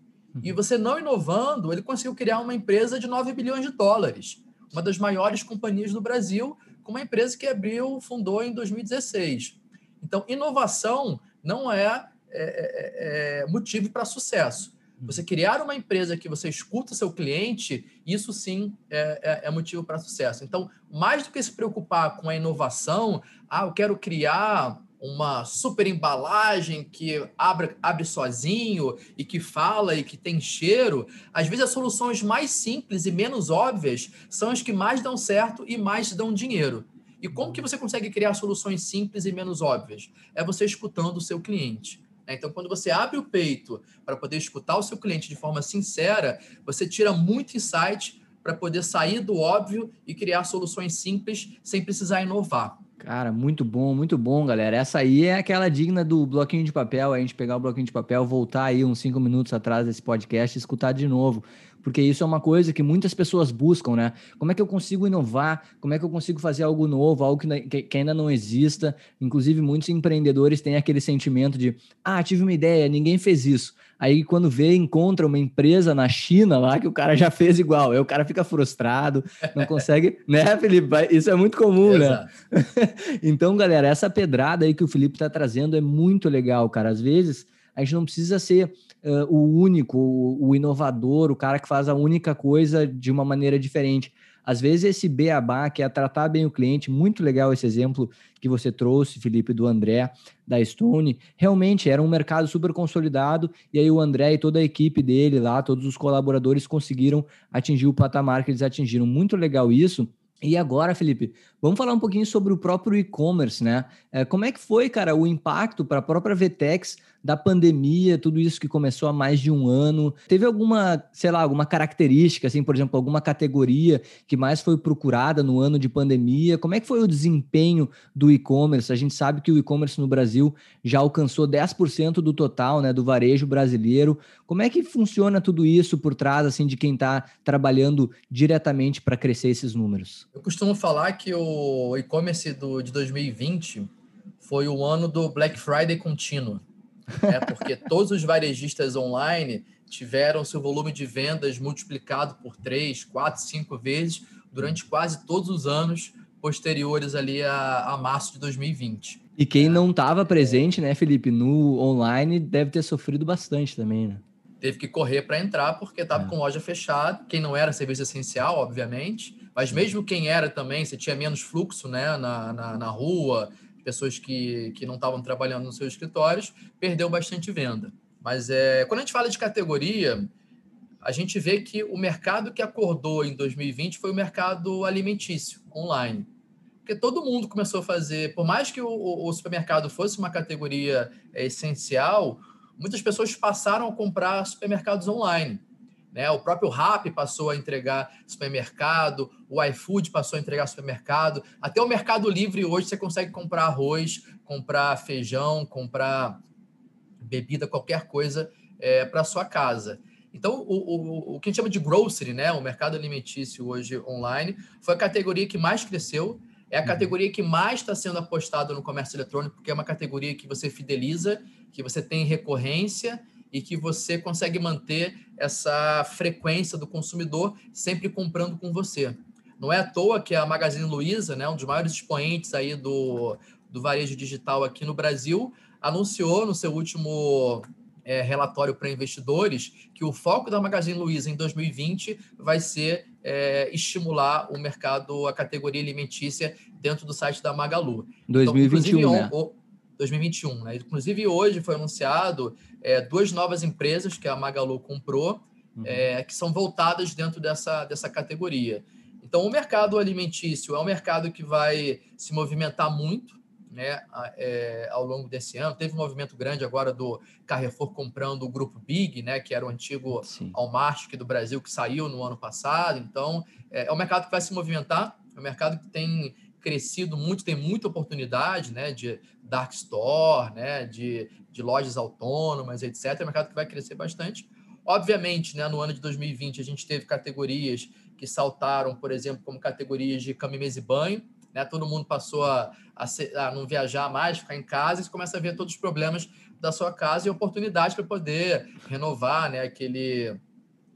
Speaker 2: E uhum. você não inovando, ele conseguiu criar uma empresa de 9 bilhões de dólares, uma das maiores companhias do Brasil, com uma empresa que abriu, fundou em 2016. Então, inovação não é, é, é, é motivo para sucesso. Você criar uma empresa que você escuta o seu cliente, isso sim é, é, é motivo para sucesso. Então, mais do que se preocupar com a inovação, ah, eu quero criar uma super embalagem que abre, abre sozinho e que fala e que tem cheiro, às vezes as soluções mais simples e menos óbvias são as que mais dão certo e mais dão dinheiro. E como que você consegue criar soluções simples e menos óbvias? É você escutando o seu cliente. Né? Então, quando você abre o peito para poder escutar o seu cliente de forma sincera, você tira muito insight para poder sair do óbvio e criar soluções simples sem precisar inovar.
Speaker 1: Cara, muito bom, muito bom, galera. Essa aí é aquela digna do bloquinho de papel, a gente pegar o bloquinho de papel, voltar aí uns cinco minutos atrás desse podcast e escutar de novo porque isso é uma coisa que muitas pessoas buscam, né? Como é que eu consigo inovar? Como é que eu consigo fazer algo novo, algo que, que ainda não exista? Inclusive, muitos empreendedores têm aquele sentimento de: ah, tive uma ideia, ninguém fez isso. Aí, quando vê, encontra uma empresa na China lá que o cara já fez igual. Aí o cara fica frustrado, não consegue, né, Felipe? Isso é muito comum, né? Exato. né? então, galera, essa pedrada aí que o Felipe está trazendo é muito legal, cara. Às vezes a gente não precisa ser uh, o único, o, o, inovador, o cara que faz a única coisa de uma maneira diferente. Às vezes esse beabá, que é tratar bem o cliente, muito legal esse exemplo que você trouxe, Felipe, do André, da Stone, realmente era um mercado super consolidado, e aí o André e toda a equipe dele lá, todos os colaboradores conseguiram atingir o patamar que eles atingiram. Muito legal isso, E agora, Felipe, vamos falar um pouquinho sobre o próprio e-commerce, né? É, como é que foi, cara, o impacto para a própria Vtex da pandemia, tudo isso que começou há mais de um ano? Teve alguma, sei lá, alguma característica, assim, por exemplo, alguma categoria que mais foi procurada no ano de pandemia? Como é que foi o desempenho do e-commerce? A gente sabe que o e-commerce no Brasil já alcançou 10% do total, né, do varejo brasileiro. Como é que funciona tudo isso por trás, assim, de quem está trabalhando diretamente para crescer esses números?
Speaker 2: Eu costumo falar que o e-commerce de 2020 foi o ano do Black Friday contínuo né? porque todos os varejistas online tiveram seu volume de vendas multiplicado por três, quatro, cinco vezes durante quase todos os anos posteriores ali a, a março de 2020.
Speaker 1: E quem não estava presente, né, Felipe, no online deve ter sofrido bastante também, né?
Speaker 2: Teve que correr para entrar porque estava é. com loja fechada. Quem não era serviço essencial, obviamente, mas mesmo quem era também, você tinha menos fluxo né, na, na, na rua, pessoas que, que não estavam trabalhando nos seus escritórios, perdeu bastante venda. Mas é, quando a gente fala de categoria, a gente vê que o mercado que acordou em 2020 foi o mercado alimentício, online. Porque todo mundo começou a fazer, por mais que o, o supermercado fosse uma categoria é, essencial, muitas pessoas passaram a comprar supermercados online. Né? O próprio Rap passou a entregar supermercado, o iFood passou a entregar supermercado, até o Mercado Livre hoje você consegue comprar arroz, comprar feijão, comprar bebida, qualquer coisa é, para sua casa. Então, o, o, o que a gente chama de grocery, né? o mercado alimentício hoje online, foi a categoria que mais cresceu, é a uhum. categoria que mais está sendo apostada no comércio eletrônico, porque é uma categoria que você fideliza, que você tem recorrência e que você consegue manter essa frequência do consumidor sempre comprando com você. Não é à toa que a Magazine Luiza, né, um dos maiores expoentes aí do, do varejo digital aqui no Brasil, anunciou no seu último é, relatório para investidores que o foco da Magazine Luiza em 2020 vai ser é, estimular o mercado, a categoria alimentícia dentro do site da Magalu.
Speaker 1: 2021, então, né?
Speaker 2: o, 2021. Né? Inclusive, hoje foi anunciado é, duas novas empresas que a Magalu comprou, uhum. é, que são voltadas dentro dessa, dessa categoria. Então, o mercado alimentício é um mercado que vai se movimentar muito né, é, ao longo desse ano. Teve um movimento grande agora do Carrefour comprando o grupo Big, né, que era o antigo Walmart do Brasil, que saiu no ano passado. Então, é, é um mercado que vai se movimentar, é um mercado que tem crescido muito, tem muita oportunidade né, de dark store, né, de, de lojas autônomas, etc. É um mercado que vai crescer bastante. Obviamente, né, no ano de 2020, a gente teve categorias que saltaram, por exemplo, como categorias de cama, mesa e banho. Né? Todo mundo passou a, a, ser, a, não viajar mais, ficar em casa, e você começa a ver todos os problemas da sua casa e oportunidade para poder renovar né, aquele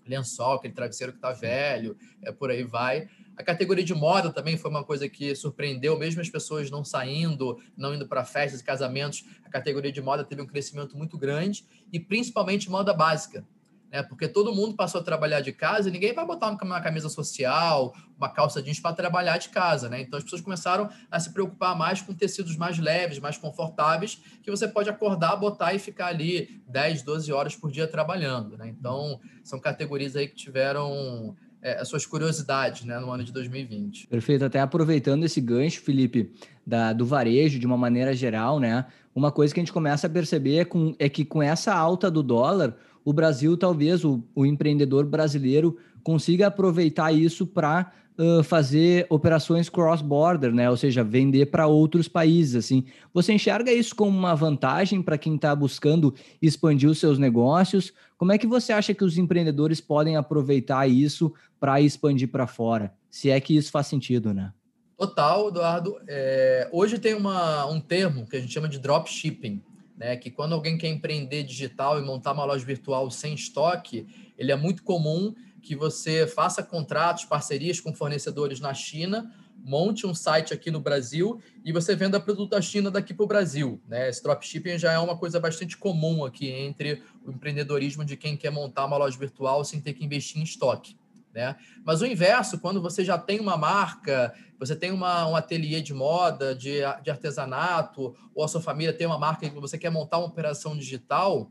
Speaker 2: lençol, aquele travesseiro que está velho, é, por aí vai. A categoria de moda também foi uma coisa que surpreendeu, mesmo as pessoas não saindo, não indo para festas e casamentos, a categoria de moda teve um crescimento muito grande, e principalmente moda básica. Né? Porque todo mundo passou a trabalhar de casa e ninguém vai botar uma camisa social, uma calça jeans para trabalhar de casa. Né? Então as pessoas começaram a se preocupar mais com tecidos mais leves, mais confortáveis, que você pode acordar, botar e ficar ali 10, 12 horas por dia trabalhando. Né? Então são categorias aí que tiveram é, as suas curiosidades né, no ano de 2020.
Speaker 1: Perfeito. Até aproveitando esse gancho, Felipe, da, do varejo de uma maneira geral, né? Uma coisa que a gente começa a perceber é, com, é que com essa alta do dólar, o Brasil, talvez, o, o empreendedor brasileiro consiga aproveitar isso para uh, fazer operações cross-border, né? Ou seja, vender para outros países. Assim, você enxerga isso como uma vantagem para quem está buscando expandir os seus negócios? Como é que você acha que os empreendedores podem aproveitar isso para expandir para fora? Se é que isso faz sentido, né?
Speaker 2: Total, Eduardo. É, hoje tem uma, um termo que a gente chama de dropshipping, né? Que quando alguém quer empreender digital e montar uma loja virtual sem estoque, ele é muito comum que você faça contratos, parcerias com fornecedores na China, monte um site aqui no Brasil e você venda produto da China daqui para o Brasil. Né? Esse dropshipping já é uma coisa bastante comum aqui entre o empreendedorismo de quem quer montar uma loja virtual sem ter que investir em estoque. Né? Mas o inverso, quando você já tem uma marca, você tem uma, um ateliê de moda, de, de artesanato, ou a sua família tem uma marca e você quer montar uma operação digital,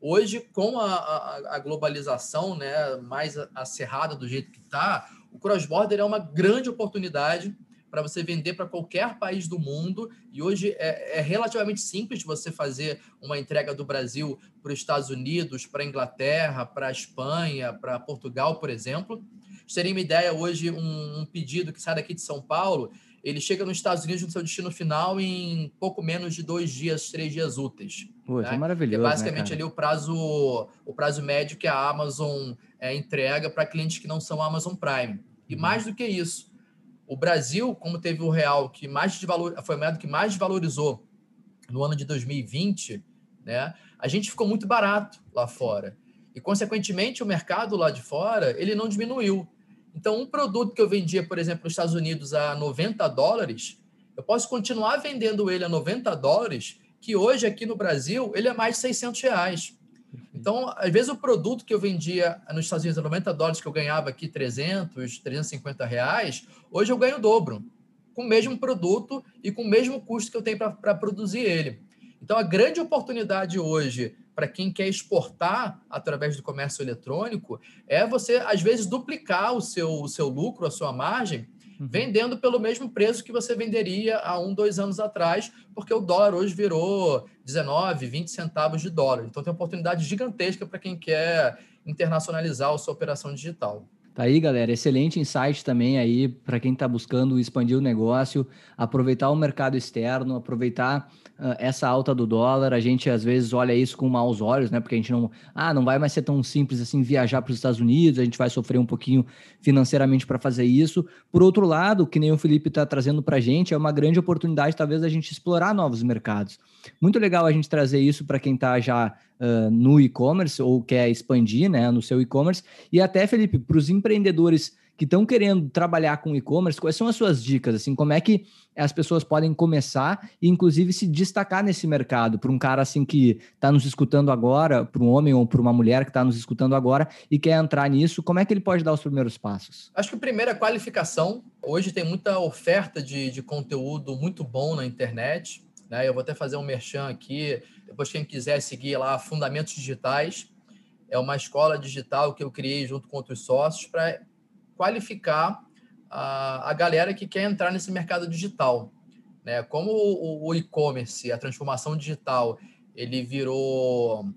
Speaker 2: Hoje, com a, a, a globalização né, mais acerrada do jeito que está, O cross-border é uma grande oportunidade para você vender para qualquer país do mundo. E hoje é, é, relativamente simples você fazer uma entrega do Brasil para os Estados Unidos, para a Inglaterra, para a Espanha, para Portugal, por exemplo. Seria uma ideia hoje, um, um, pedido que sai daqui de São Paulo, ele chega nos Estados Unidos no seu destino final em pouco menos de dois dias, três dias úteis.
Speaker 1: Pô, né? é maravilhoso.
Speaker 2: é basicamente né, ali o prazo, o prazo médio que a Amazon é, entrega para clientes que não são Amazon Prime. E uhum. mais do que isso, o Brasil, como teve o real que mais valor, foi a moeda que mais valorizou no ano de 2020, né? A gente ficou muito barato lá fora. E consequentemente o mercado lá de fora, ele não diminuiu. Então, um produto que eu vendia, por exemplo, nos Estados Unidos a 90 dólares, eu posso continuar vendendo ele a 90 dólares, que hoje aqui no Brasil ele é mais de 600 reais. Então, às vezes, o produto que eu vendia nos Estados Unidos a 90 dólares, que eu ganhava aqui 300, 350 reais, hoje eu ganho o dobro, com o mesmo produto e com o mesmo custo que eu tenho para produzir ele. Então, a grande oportunidade hoje para quem quer exportar através do comércio eletrônico é você, às vezes, duplicar o seu, o seu lucro, a sua margem, uhum. vendendo pelo mesmo preço que você venderia há um, dois anos atrás, porque o dólar hoje virou 19, 20 centavos de dólar. Então tem uma oportunidade gigantesca para quem quer internacionalizar a sua operação digital.
Speaker 1: Tá aí, galera. Excelente insight também aí para quem está buscando expandir o negócio, aproveitar o mercado externo, aproveitar essa alta do dólar. A gente às vezes olha isso com maus olhos, né? Porque a gente não, ah, não vai mais ser tão simples assim viajar para os Estados Unidos. A gente vai sofrer um pouquinho financeiramente para fazer isso. Por outro lado, que nem o Felipe está trazendo para a gente, é uma grande oportunidade talvez a gente explorar novos mercados. Muito legal a gente trazer isso para quem está já uh, no e-commerce ou quer expandir né, no seu e-commerce. E até, Felipe, para os empreendedores que estão querendo trabalhar com e-commerce, quais são as suas dicas? Assim, como é que as pessoas podem começar e, inclusive, se destacar nesse mercado? Para um cara assim que está nos escutando agora, para um homem ou para uma mulher que está nos escutando agora e quer entrar nisso, como é que ele pode dar os primeiros passos?
Speaker 2: Acho que o primeiro é qualificação. Hoje tem muita oferta de, de conteúdo muito bom na internet. Né? Eu vou até fazer um merchan aqui. Depois, quem quiser seguir lá, Fundamentos Digitais, é uma escola digital que eu criei junto com outros sócios para qualificar a, a galera que quer entrar nesse mercado digital. Né? Como o, o e-commerce, a transformação digital, ele virou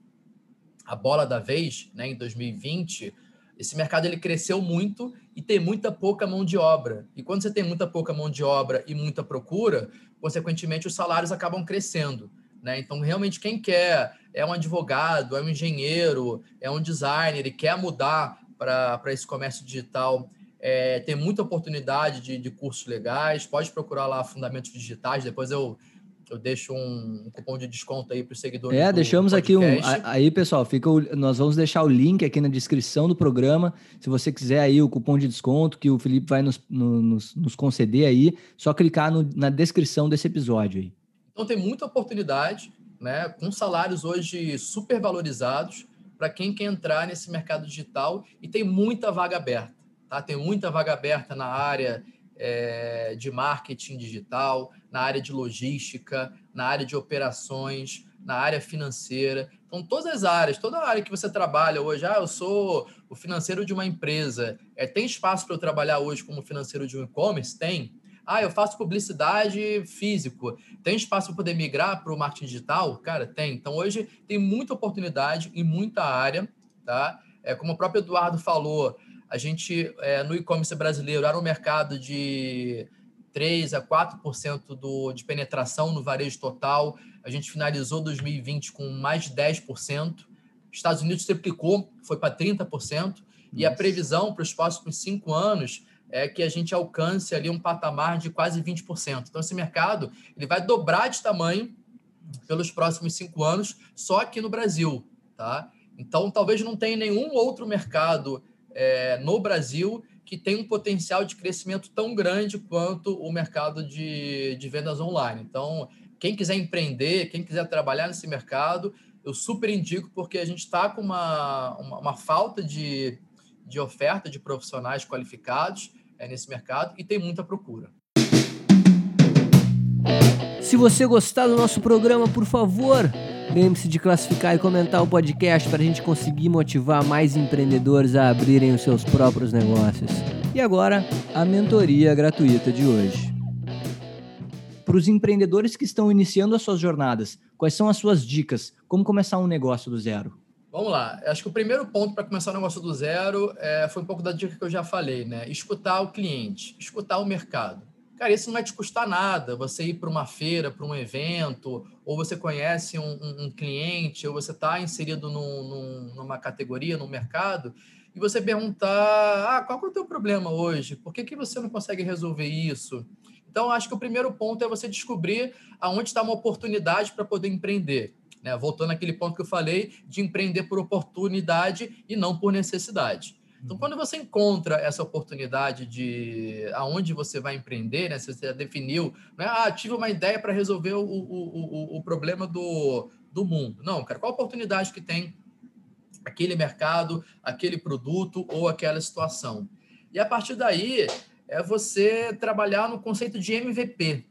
Speaker 2: a bola da vez né, em 2020, esse mercado ele cresceu muito e tem muita pouca mão de obra. E quando você tem muita pouca mão de obra e muita procura, consequentemente os salários acabam crescendo. Né? Então, realmente, quem quer é um advogado, é um engenheiro, é um designer e quer mudar para esse comércio digital, é, tem muita oportunidade de, de cursos legais. Pode procurar lá Fundamentos Digitais. Depois eu eu deixo um, um cupom de desconto aí para os seguidores.
Speaker 1: É, deixamos aqui um. Aí, pessoal, fica o, nós vamos deixar o link aqui na descrição do programa. Se você quiser aí o cupom de desconto que o Felipe vai nos, nos, nos conceder aí, só clicar no, na descrição desse episódio aí.
Speaker 2: Então tem muita oportunidade, né? Com salários hoje super valorizados para quem quer entrar nesse mercado digital e tem muita vaga aberta. Tá? Tem muita vaga aberta na área é, de marketing digital, na área de logística, na área de operações, na área financeira. Então, todas as áreas, toda a área que você trabalha hoje, ah, eu sou o financeiro de uma empresa, é, tem espaço para eu trabalhar hoje como financeiro de um e-commerce? Tem. Ah, eu faço publicidade físico. Tem espaço para poder migrar para o marketing digital? Cara, tem. Então, hoje tem muita oportunidade em muita área, tá? É, como o próprio Eduardo falou, a gente, é, no e-commerce brasileiro, era um mercado de 3 a 4% do, de penetração no varejo total. A gente finalizou 2020 com mais de 10%. Estados Unidos triplicou, foi para 30%. Nossa. E a previsão para os próximos cinco anos é que a gente alcance ali um patamar de quase 20%. Então, esse mercado ele vai dobrar de tamanho pelos próximos cinco anos só aqui no Brasil. Tá? Então, talvez não tenha nenhum outro mercado é, no Brasil que tem um potencial de crescimento tão grande quanto o mercado de, de vendas online. Então, quem quiser empreender, quem quiser trabalhar nesse mercado, eu super indico, porque a gente está com uma, uma, uma, falta de, de oferta de profissionais qualificados é, nesse mercado e tem muita procura.
Speaker 1: Se você gostar do nosso programa, por favor, lembre-se de classificar e comentar o podcast para a gente conseguir motivar mais empreendedores a abrirem os seus próprios negócios. E agora, a mentoria gratuita de hoje. Para os empreendedores que estão iniciando as suas jornadas, quais são as suas dicas? Como começar um negócio do zero?
Speaker 2: Vamos lá. Acho que o primeiro ponto para começar um negócio do zero é, foi um pouco da dica que eu já falei, né? Escutar o cliente, escutar o mercado. Cara, isso não vai te custar nada. Você ir para uma feira, para um evento, ou você conhece um, um, um cliente, ou você está inserido num, num, numa categoria, no mercado, e você perguntar: ah, qual é o teu problema hoje? Por que, que você não consegue resolver isso? Então, acho que o primeiro ponto é você descobrir aonde está uma oportunidade para poder empreender. Né? Voltando àquele ponto que eu falei de empreender por oportunidade e não por necessidade. Então, uhum. quando você encontra essa oportunidade de aonde você vai empreender, né? Você já definiu, não é, ah, tive uma ideia para resolver o, o, o, o problema do, do mundo. Não, cara, qual a oportunidade que tem aquele mercado, aquele produto ou aquela situação? E a partir daí, é você trabalhar no conceito de MVP.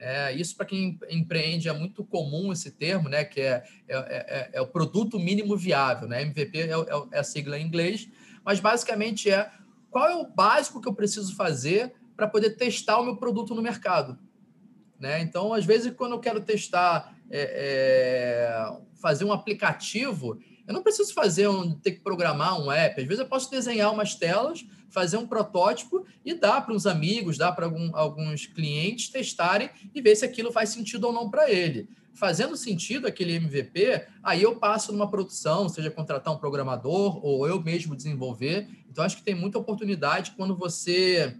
Speaker 2: É, isso, para quem empreende, é muito comum esse termo, né? Que é, é, é, é o produto mínimo viável, né? MVP é, é, é, a sigla em inglês, mas basicamente é qual é o básico que eu preciso fazer para poder testar o meu produto no mercado. Né? Então, às vezes, quando eu quero testar, é, fazer um aplicativo, eu não preciso fazer um, ter que programar um app. Às vezes eu posso desenhar umas telas, fazer um protótipo e dar para uns amigos, dar para algum, alguns clientes testarem e ver se aquilo faz sentido ou não para ele. Fazendo sentido aquele MVP, aí eu passo numa produção, seja contratar um programador ou eu mesmo desenvolver. Então, acho que tem muita oportunidade quando você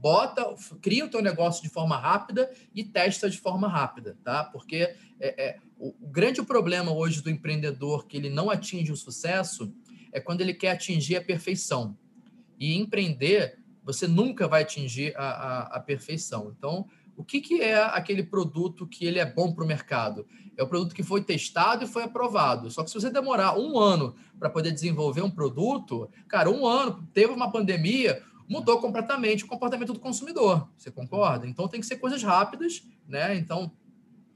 Speaker 2: bota, cria o teu negócio de forma rápida e testa de forma rápida, tá? Porque é, é, o, o grande problema hoje do empreendedor que ele não atinge o sucesso é quando ele quer atingir a perfeição. E empreender, você nunca vai atingir a, a, a perfeição. Então, o que, que é aquele produto que ele é bom para o mercado? É o produto que foi testado e foi aprovado. Só que se você demorar um ano para poder desenvolver um produto, cara, um ano, teve uma pandemia, mudou completamente o comportamento do consumidor. Você concorda? Então tem que ser coisas rápidas, né? Então,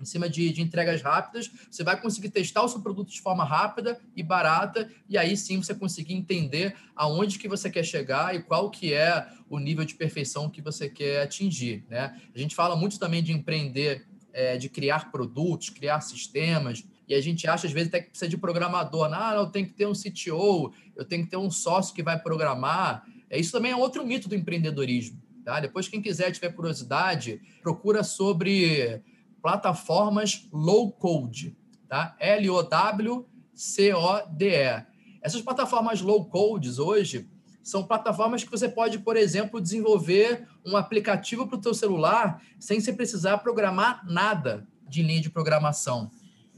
Speaker 2: em cima de, de entregas rápidas, você vai conseguir testar o seu produto de forma rápida e barata, e aí sim você conseguir entender aonde que você quer chegar e qual que é o nível de perfeição que você quer atingir, né? A gente fala muito também de empreender, é, de criar produtos, criar sistemas, e a gente acha, às vezes, até que precisa de programador. Ah, não, eu tenho que ter um CTO, eu tenho que ter um sócio que vai programar. É, isso também é outro mito do empreendedorismo. Tá? Depois, quem quiser, tiver curiosidade, procura sobre plataformas low code, tá? L-O-W-C-O-D-E. Essas plataformas low codes hoje são plataformas que você pode, por exemplo, desenvolver um aplicativo para o teu celular sem você precisar programar nada de linha de programação.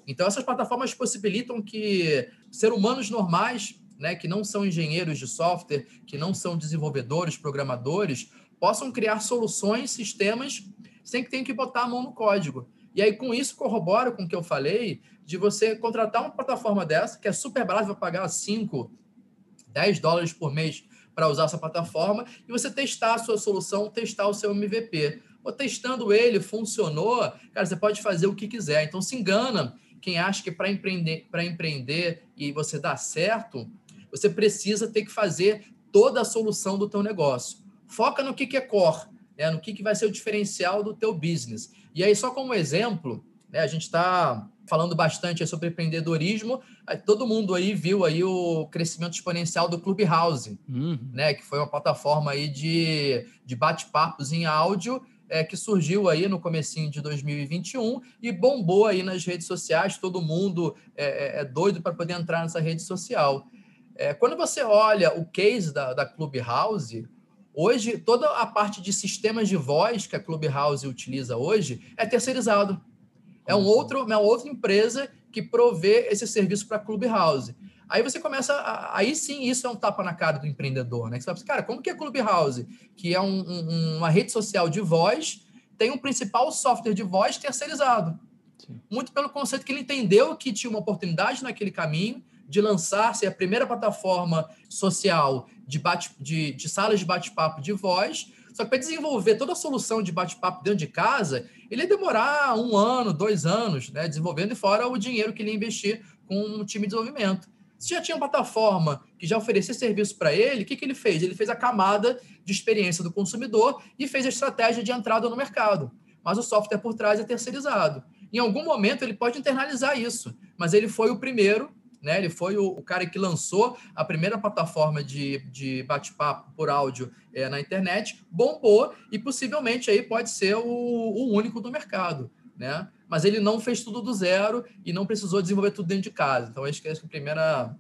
Speaker 2: Então, essas plataformas possibilitam que seres humanos normais né, que não são engenheiros de software, que não são desenvolvedores, programadores, possam criar soluções, sistemas, sem que tenham que botar a mão no código. E aí, com isso, corroboro com o que eu falei, de você contratar uma plataforma dessa, que é super barata, vai pagar 5, 10 dólares por mês para usar essa plataforma, e você testar a sua solução, testar o seu MVP. Ou testando ele, funcionou, cara, você pode fazer o que quiser. Então, se engana quem acha que para empreender, empreender e você dar certo, você precisa ter que fazer toda a solução do teu negócio. Foca no que, que é core, né? no que, que vai ser o diferencial do teu business. E aí, só como exemplo, né, a gente está falando bastante sobre empreendedorismo. Todo mundo aí viu aí o crescimento exponencial do Clubhouse, uhum. né, que foi uma plataforma aí de, de bate-papos em áudio é, que surgiu aí no comecinho de 2021 e bombou aí nas redes sociais. Todo mundo é, é, é doido para poder entrar nessa rede social. É, quando você olha o case da, da Clubhouse, hoje toda a parte de sistemas de voz que a Clubhouse utiliza hoje é terceirizado. É um outro, é uma outra empresa que provê esse serviço para a Clubhouse. Aí você começa, a, aí sim, isso é um tapa na cara do empreendedor, né? Você fala assim, cara, como que a Clubhouse, que é um, um, uma rede social de voz, tem um principal software de voz terceirizado? Sim. Muito pelo conceito que ele entendeu que tinha uma oportunidade naquele caminho, de lançar ser a primeira plataforma social de, bate, de, de salas de bate-papo de voz. Só que para desenvolver toda a solução de bate-papo dentro de casa, ele ia demorar um ano, dois anos, né, desenvolvendo, e fora o dinheiro que ele ia investir com um time de desenvolvimento. Se já tinha uma plataforma que já oferecia serviço para ele, o que, que ele fez? Ele fez a camada de experiência do consumidor e fez a estratégia de entrada no mercado. Mas o software por trás é terceirizado. Em algum momento ele pode internalizar isso, mas ele foi o primeiro né? Ele foi o, o, cara que lançou a primeira plataforma de, de bate-papo por áudio é, na internet, bombou e possivelmente aí pode ser o, o, único do mercado, né? Mas ele não fez tudo do zero e não precisou desenvolver tudo dentro de casa. Então, acho que essa é a primeira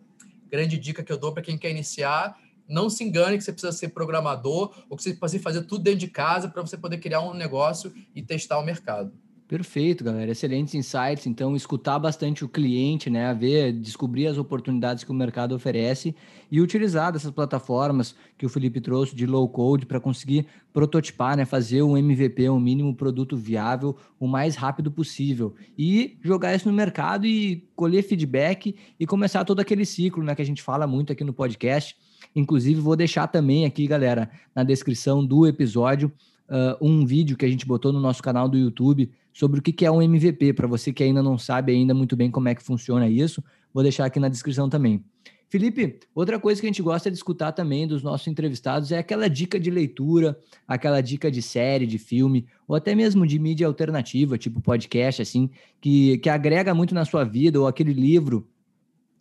Speaker 2: grande dica que eu dou para quem quer iniciar. Não se engane que você precisa ser programador ou que você precisa fazer tudo dentro de casa para você poder criar um negócio e testar o mercado.
Speaker 1: Perfeito, galera. Excelentes insights. Então, escutar bastante o cliente, né? Ver, descobrir as oportunidades que o mercado oferece e utilizar dessas plataformas que o Felipe trouxe de low code para conseguir prototipar, né? Fazer um MVP, um mínimo produto viável, o mais rápido possível. E jogar isso no mercado e colher feedback e começar todo aquele ciclo, né? Que a gente fala muito aqui no podcast. Inclusive, vou deixar também aqui, galera, na descrição do episódio uh, um vídeo que a gente botou no nosso canal do YouTube sobre o que é um MVP, para você que ainda não sabe ainda muito bem como é que funciona isso, vou deixar aqui na descrição também. Felipe, outra coisa que a gente gosta de escutar também dos nossos entrevistados é aquela dica de leitura, aquela dica de série, de filme, ou até mesmo de mídia alternativa, tipo podcast, assim, que, que agrega muito na sua vida, ou aquele livro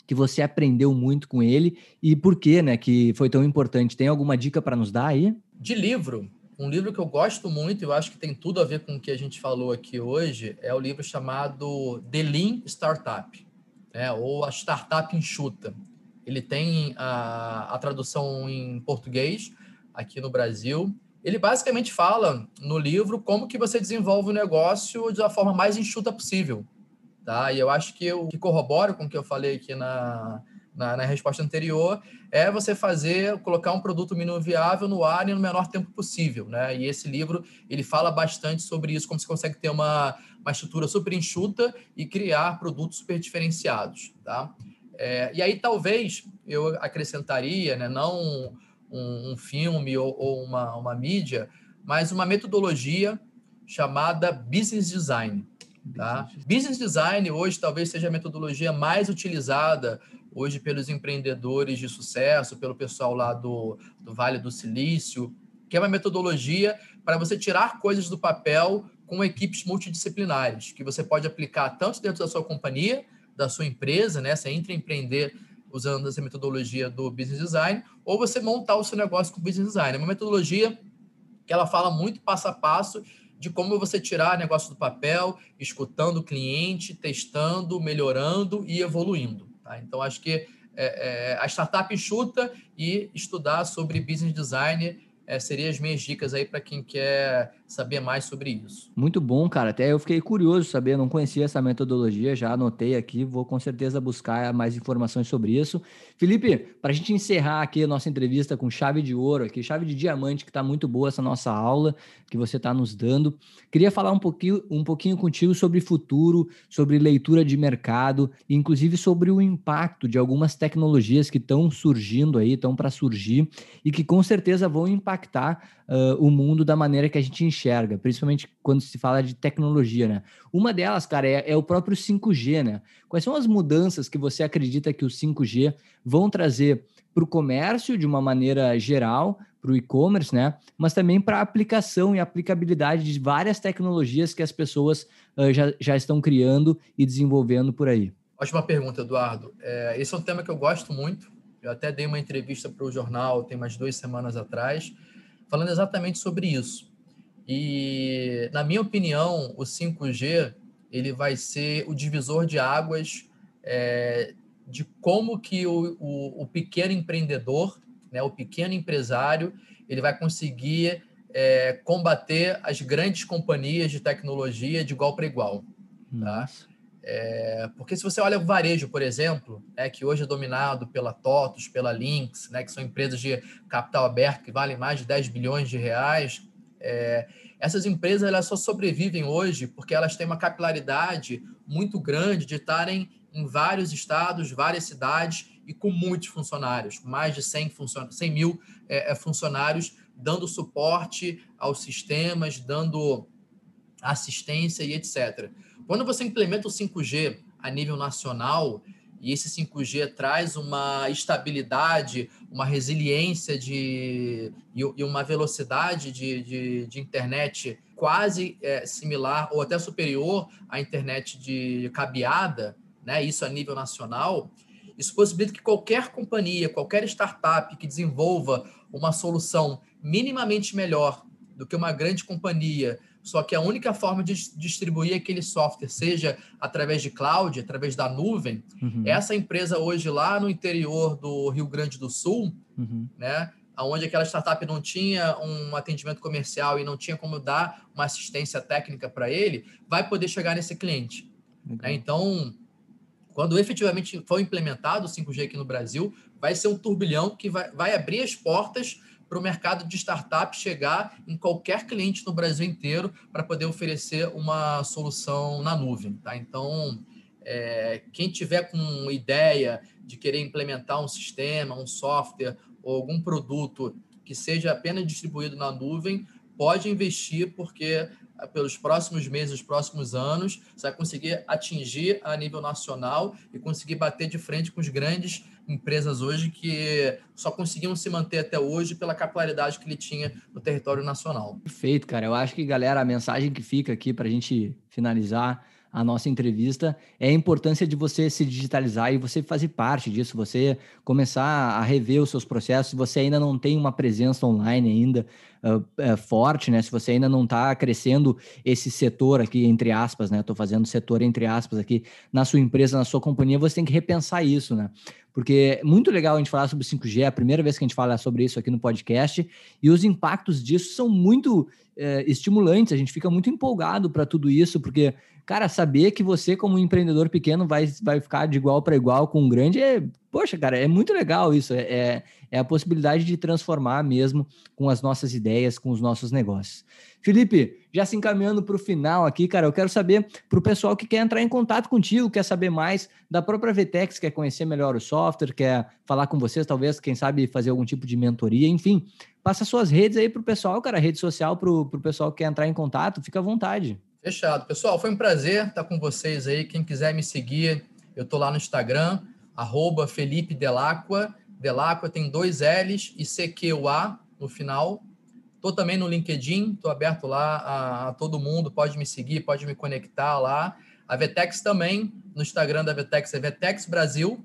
Speaker 1: que você aprendeu muito com ele e por que, né, que foi tão importante. Tem alguma dica para nos dar aí?
Speaker 2: De livro, um livro que eu gosto muito, e eu acho que tem tudo a ver com o que a gente falou aqui hoje, é o livro chamado The Lean Startup, né? ou a Startup Enxuta. Ele tem a, a tradução em português aqui no Brasil. Ele basicamente fala no livro como que você desenvolve o negócio da forma mais enxuta possível. Tá? E eu acho que eu que corroboro com o que eu falei aqui na, na, na, resposta anterior, é você fazer, colocar um produto mínimo viável no ar e no menor tempo possível, né? E esse livro, ele fala bastante sobre isso, como você consegue ter uma, uma estrutura super enxuta e criar produtos super diferenciados, tá? É, e aí, talvez, eu acrescentaria, né, não um, um filme ou, ou uma, uma mídia, mas uma metodologia chamada Business Design, Tá? Business design hoje talvez seja a metodologia mais utilizada hoje pelos empreendedores de sucesso, pelo pessoal lá do, do Vale do Silício, que é uma metodologia para você tirar coisas do papel com equipes multidisciplinares, que você pode aplicar tanto dentro da sua companhia, da sua empresa, né? Você entra em empreender usando essa metodologia do business design, ou você montar o seu negócio com business design. É uma metodologia que ela fala muito passo a passo de como você tirar negócio do papel, escutando o cliente, testando, melhorando e evoluindo. Tá? Então, acho que é, é, a startup enxuta e estudar sobre business design é, seriam as minhas dicas aí para quem quer saber mais sobre isso.
Speaker 1: Muito bom, cara. Até eu fiquei curioso saber, não conhecia essa metodologia, já anotei aqui, vou com certeza buscar mais informações sobre isso. Felipe, para a gente encerrar aqui a nossa entrevista com chave de ouro, aqui, chave de diamante, que está muito boa essa nossa aula que você está nos dando. Queria falar um pouquinho, um pouquinho contigo sobre futuro, sobre leitura de mercado, inclusive sobre o impacto de algumas tecnologias que estão surgindo aí, estão para surgir e que com certeza vão impactar uh, o mundo da maneira que a gente enxerga, principalmente quando se fala de tecnologia, né? Uma delas, cara, é, é o próprio 5G, né? Quais são as mudanças que você acredita que o 5G vão trazer para o comércio de uma maneira geral, para o e-commerce, né? Mas também para a aplicação e aplicabilidade de várias tecnologias que as pessoas uh, já, já estão criando e desenvolvendo por aí.
Speaker 2: Ótima pergunta, Eduardo. É, esse é um tema que eu gosto muito. Eu até dei uma entrevista para o jornal tem umas duas semanas atrás falando exatamente sobre isso. E, na minha opinião, o 5G ele vai ser o divisor de águas é, de como que o, o, o, pequeno empreendedor, né, o pequeno empresário, ele vai conseguir é, combater as grandes companhias de tecnologia de igual para igual. Tá? É, porque se você olha o varejo, por exemplo, é que hoje é dominado pela TOTUS, pela Lynx, né, que são empresas de capital aberto que valem mais de 10 bilhões de reais, é, essas empresas elas só sobrevivem hoje porque elas têm uma capilaridade muito grande de estarem em vários estados, várias cidades e com muitos funcionários, mais de 100, funcion 100 mil é, é, funcionários dando suporte aos sistemas, dando assistência e etc. Quando você implementa o 5G a nível nacional e esse 5G traz uma estabilidade, uma resiliência de, e, uma velocidade de, de, de internet quase é, similar ou até superior à internet de cabeada, né? isso a nível nacional, isso possibilita que qualquer companhia, qualquer startup que desenvolva uma solução minimamente melhor do que uma grande companhia, só que a única forma de distribuir aquele software seja através de cloud, através da nuvem, uhum. essa empresa hoje lá no interior do Rio Grande do Sul, uhum. né, onde aquela startup não tinha um atendimento comercial e não tinha como dar uma assistência técnica para ele, vai poder chegar nesse cliente. Né? Então, quando efetivamente for implementado o 5G aqui no Brasil, vai ser um turbilhão que vai, vai abrir as portas para o mercado de startup chegar em qualquer cliente no Brasil inteiro para poder oferecer uma solução na nuvem. Tá? Então, é, quem tiver com ideia de querer implementar um sistema, um software ou algum produto que seja apenas distribuído na nuvem, pode investir, porque ah, pelos próximos meses, os próximos anos, você vai conseguir atingir a nível nacional e conseguir bater de frente com os grandes empresas hoje que só conseguiam se manter até hoje pela capilaridade que ele tinha no território nacional.
Speaker 1: Perfeito, cara. Eu acho que, galera, a mensagem que fica aqui para a gente finalizar a nossa entrevista é a importância de você se digitalizar e você fazer parte disso, você começar a rever os seus processos. Se você ainda não tem uma presença online ainda uh, forte, né? Se você ainda não está crescendo esse setor aqui, entre aspas, né? Estou fazendo setor entre aspas aqui na sua empresa, na sua companhia, você tem que repensar isso, né? Porque é muito legal a gente falar sobre 5G, é a primeira vez que a gente fala sobre isso aqui no podcast, e os impactos disso são muito é, estimulantes, a gente fica muito empolgado para tudo isso, porque cara, saber que você, como empreendedor pequeno, vai, vai ficar de igual para igual com um grande, é, poxa, cara, é muito legal isso. É, é, é a possibilidade de transformar mesmo com as nossas ideias, com os nossos negócios. Felipe, já se encaminhando para o final aqui, cara, eu quero saber para o pessoal que quer entrar em contato contigo, quer saber mais da própria Vtex, quer conhecer melhor o software, quer falar com vocês, talvez, quem sabe, fazer algum tipo de mentoria, enfim. Passa suas redes aí para o pessoal, cara, rede social para o pessoal que quer entrar em contato, fica à vontade.
Speaker 2: Fechado. Pessoal, foi um prazer estar com vocês aí. Quem quiser me seguir, eu estou lá no Instagram, arroba Felipe Delacqua. Delacqua tem dois L's e CQUA no final. Estou também no LinkedIn, estou aberto lá a, a, todo mundo, pode me seguir, pode me conectar lá. A Vetex também, no Instagram da Vetex é Vetex Brasil.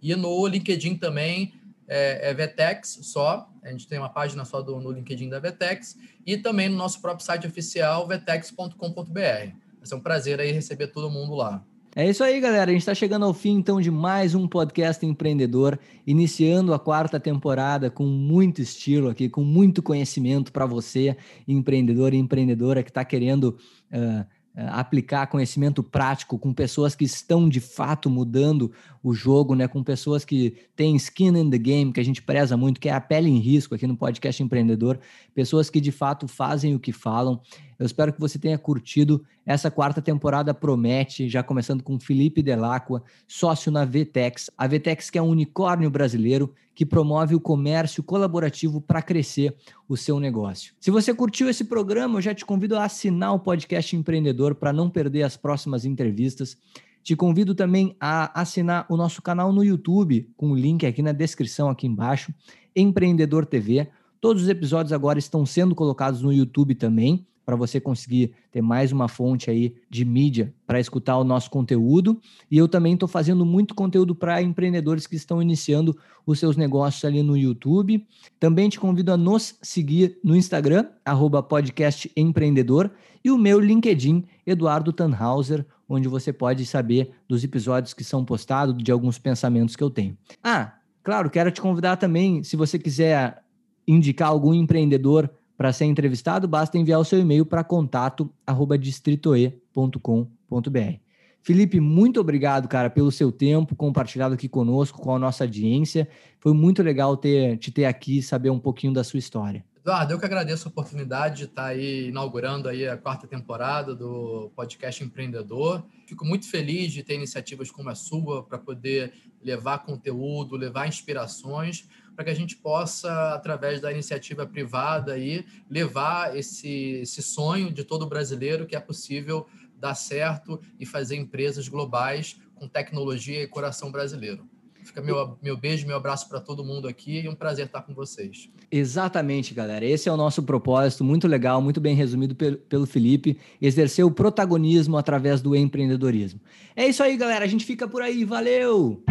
Speaker 2: E no LinkedIn também é, é Vetex só. A gente tem uma página só do, no LinkedIn da Vetex e também no nosso próprio site oficial, vetex.com.br. Vai ser um prazer aí receber todo mundo lá.
Speaker 1: É isso aí, galera. A gente está chegando ao fim, então, de mais um podcast empreendedor, iniciando a quarta temporada com muito estilo aqui, com muito conhecimento para você, empreendedor e empreendedora que está querendo uh, aplicar conhecimento prático com pessoas que estão de fato mudando o jogo, né? Com pessoas que têm skin in the game, que a gente preza muito, que é a pele em risco aqui no podcast empreendedor, pessoas que de fato fazem o que falam. Eu espero que você tenha curtido. Essa quarta temporada promete, já começando com Felipe Delacqua, sócio na Vtex. A Vtex que é um unicórnio brasileiro que promove o comércio colaborativo para crescer o seu negócio. Se você curtiu esse programa, eu já te convido a assinar o podcast Empreendedor para não perder as próximas entrevistas. Te convido também a assinar o nosso canal no YouTube, com o link aqui na descrição aqui embaixo, Empreendedor TV. Todos os episódios agora estão sendo colocados no YouTube também para você conseguir ter mais uma fonte aí de mídia para escutar o nosso conteúdo. E eu também estou fazendo muito conteúdo para empreendedores que estão iniciando os seus negócios ali no YouTube. Também te convido a nos seguir no Instagram, arroba podcast empreendedor, e o meu LinkedIn, Eduardo Tannhauser, onde você pode saber dos episódios que são postados, de alguns pensamentos que eu tenho. Ah, claro, quero te convidar também, se você quiser indicar algum empreendedor para ser entrevistado, basta enviar o seu e-mail para contato@distritoe.com.br. Felipe, muito obrigado, cara, pelo seu tempo compartilhado aqui conosco, com a nossa audiência. Foi muito legal ter, te ter aqui, saber um pouquinho da sua história.
Speaker 2: Eduardo, eu que agradeço a oportunidade de estar aí inaugurando aí a quarta temporada do podcast Empreendedor. Fico muito feliz de ter iniciativas como a sua para poder levar conteúdo, levar inspirações para que a gente possa, através da iniciativa privada, aí, levar esse, esse sonho de todo brasileiro que é possível dar certo e fazer empresas globais com tecnologia e coração brasileiro. Fica meu, meu beijo, meu abraço para todo mundo aqui e um prazer estar com vocês.
Speaker 1: Exatamente, galera. Esse é o nosso propósito, muito legal, muito bem resumido pelo, Felipe, exercer o protagonismo através do empreendedorismo. É isso aí, galera. A gente fica por aí. Valeu!